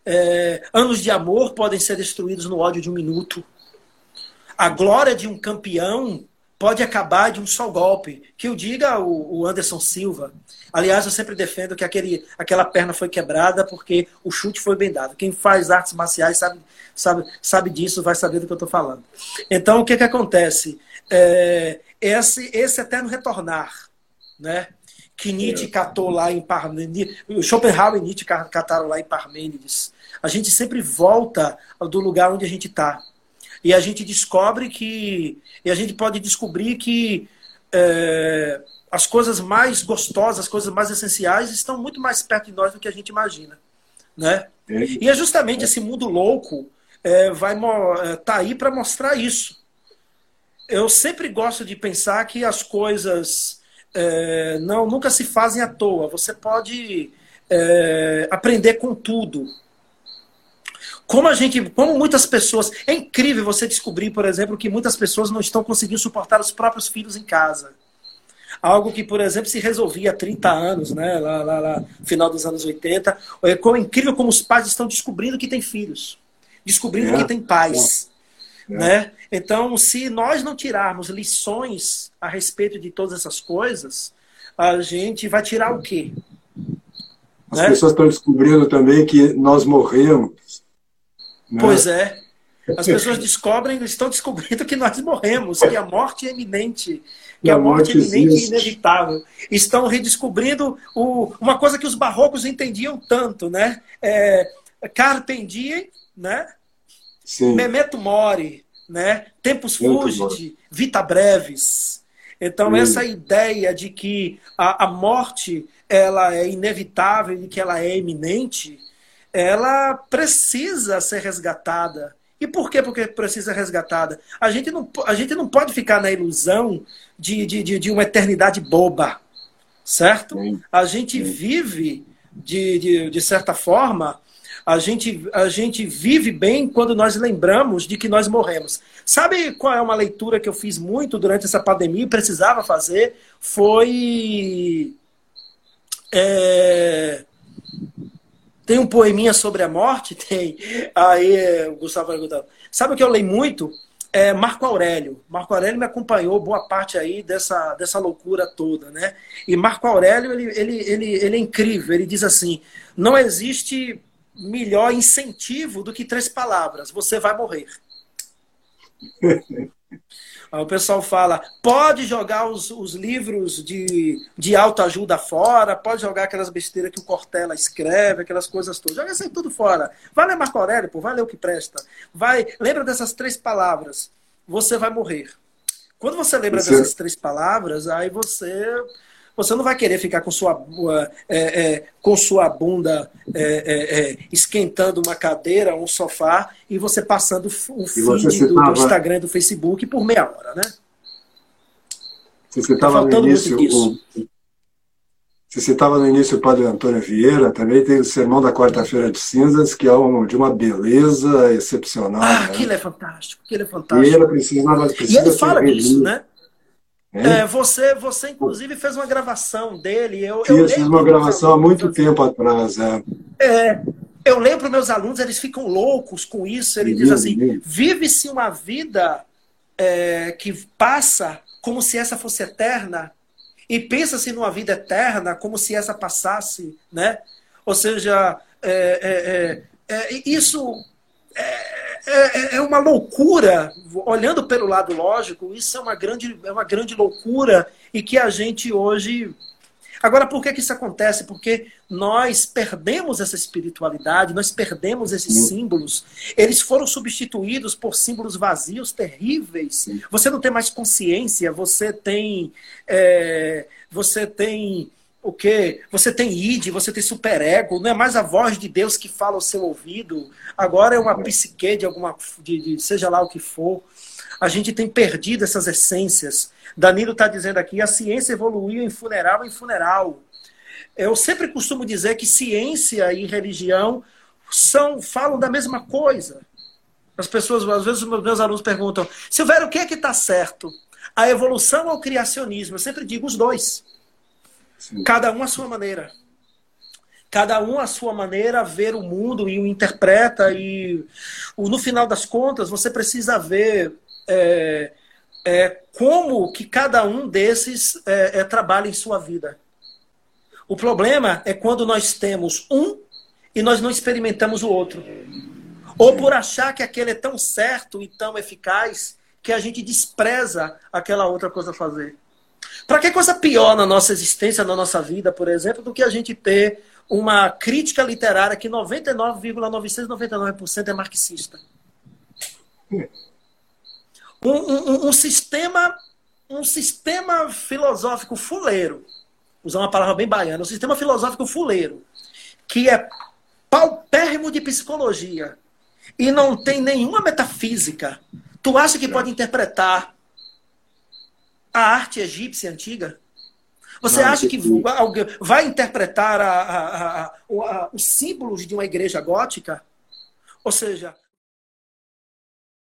Speaker 1: é, anos de amor podem ser destruídos no ódio de um minuto. A glória de um campeão pode acabar de um só golpe. Que o diga o Anderson Silva. Aliás, eu sempre defendo que aquele, aquela perna foi quebrada porque o chute foi bem dado. Quem faz artes marciais sabe, sabe, sabe disso, vai saber do que eu estou falando. Então, o que, que acontece? É, esse, esse eterno retornar, né? que Nietzsche catou lá em Parmênides, Schopenhauer e Nietzsche cataram lá em Parmênides. A gente sempre volta do lugar onde a gente está. E a gente descobre que. E a gente pode descobrir que é, as coisas mais gostosas, as coisas mais essenciais estão muito mais perto de nós do que a gente imagina. Né? E é justamente esse mundo louco é, vai é, tá aí para mostrar isso. Eu sempre gosto de pensar que as coisas é, não nunca se fazem à toa. Você pode é, aprender com tudo. Como a gente, como muitas pessoas, é incrível você descobrir, por exemplo, que muitas pessoas não estão conseguindo suportar os próprios filhos em casa. Algo que, por exemplo, se resolvia há 30 anos, né, lá, lá, lá final dos anos 80. É como, incrível como os pais estão descobrindo que têm filhos, descobrindo é, que têm pais. É. Né? Então, se nós não tirarmos lições a respeito de todas essas coisas, a gente vai tirar o quê?
Speaker 2: As né? pessoas estão descobrindo também que nós morremos
Speaker 1: Né? Pois é. As pessoas descobrem, estão descobrindo que nós morremos, que a morte é iminente, que a, a morte, é iminente e inevitável. Estão redescobrindo o, uma coisa que os barrocos entendiam tanto, né? É, carpe diem, né? Sim. Memento mori, né? Tempus fugit, vita brevis. Então, Sim. essa ideia de que a, a morte ela é inevitável e que ela é iminente, ela precisa ser resgatada. E por que porque precisa ser resgatada? A gente não, a gente não pode ficar na ilusão de, de, de, de uma eternidade boba, certo? A gente vive, de, de, de certa forma, a gente, a gente vive bem quando nós lembramos de que nós morremos. Sabe qual é uma leitura que eu fiz muito durante essa pandemia e precisava fazer? Foi. É... Tem um poeminha sobre a morte? Tem. Aí o Gustavo perguntando. Sabe o que eu leio muito? É Marco Aurélio. Marco Aurélio me acompanhou boa parte aí dessa, dessa loucura toda, né? E Marco Aurélio, ele, ele, ele, ele é incrível. Ele diz assim, não existe melhor incentivo do que três palavras: você vai morrer. O pessoal fala: pode jogar os, os livros de, de autoajuda fora, pode jogar aquelas besteiras que o Cortella escreve, aquelas coisas todas. Joga isso aí tudo fora. Vai ler Marco Aurélio, pô, vai ler o que presta. Vai, lembra dessas três palavras: você vai morrer. Quando você lembra você... dessas três palavras, aí você você não vai querer ficar com sua, é, é, com sua bunda é, esquentando uma cadeira, um sofá, e você passando o feed do, do, Instagram do Facebook por meia hora, né?
Speaker 2: Você citava tá no início o, você citava no início o padre Antônio Vieira, também tem o Sermão da Quarta-feira de Cinzas, que é um, de uma beleza excepcional. Ah,
Speaker 1: né? aquilo é fantástico, aquilo é fantástico. E ele precisa, precisa e ele fala disso, né? É, você, você, inclusive, fez uma gravação dele. Eu,
Speaker 2: eu fiz uma gravação há muito tempo atrás. É.
Speaker 1: é eu leio para os meus alunos, eles ficam loucos com isso. Ele diz assim: vive-se uma vida é, que passa como se essa fosse eterna, e pensa-se numa vida eterna como se essa passasse, né? Ou seja, é, é, é, é isso é, é, é, uma loucura, olhando pelo lado lógico, isso é uma grande, é uma grande loucura e que a gente hoje. Agora, por que, que isso acontece? Porque nós perdemos essa espiritualidade, nós perdemos esses Sim. símbolos. Eles foram substituídos por símbolos vazios, terríveis. Sim. Você não tem mais consciência, você tem. É, você tem o quê? Você tem id, você tem superego, não é mais a voz de Deus que fala ao seu ouvido. Agora é uma psique de alguma, de, de seja lá o que for. A gente tem perdido essas essências. Danilo está dizendo aqui, a ciência evoluiu em funeral em funeral. Eu sempre costumo dizer que ciência e religião são falam da mesma coisa. As pessoas, às vezes, os meus alunos perguntam, Silvério, o que é que está certo? A evolução ou o criacionismo? Eu sempre digo os dois. Cada um à sua maneira. Cada um à sua maneira ver o mundo e o interpreta. E no final das contas, você precisa ver é, é, como que cada um desses é, é, trabalha em sua vida. O problema é quando nós temos um e nós não experimentamos o outro. Ou por achar que aquele é tão certo e tão eficaz que a gente despreza aquela outra coisa a fazer. Para que coisa pior na nossa existência, na nossa vida, por exemplo, do que a gente ter uma crítica literária que 99,999% é marxista? Um, um, um, sistema um sistema filosófico fuleiro, usar uma palavra bem baiana, um sistema filosófico fuleiro, que é paupérrimo de psicologia e não tem nenhuma metafísica. Tu acha que pode interpretar a arte egípcia antiga? Você não, acha que vai interpretar a, a, a, os símbolos de uma igreja gótica? Ou seja,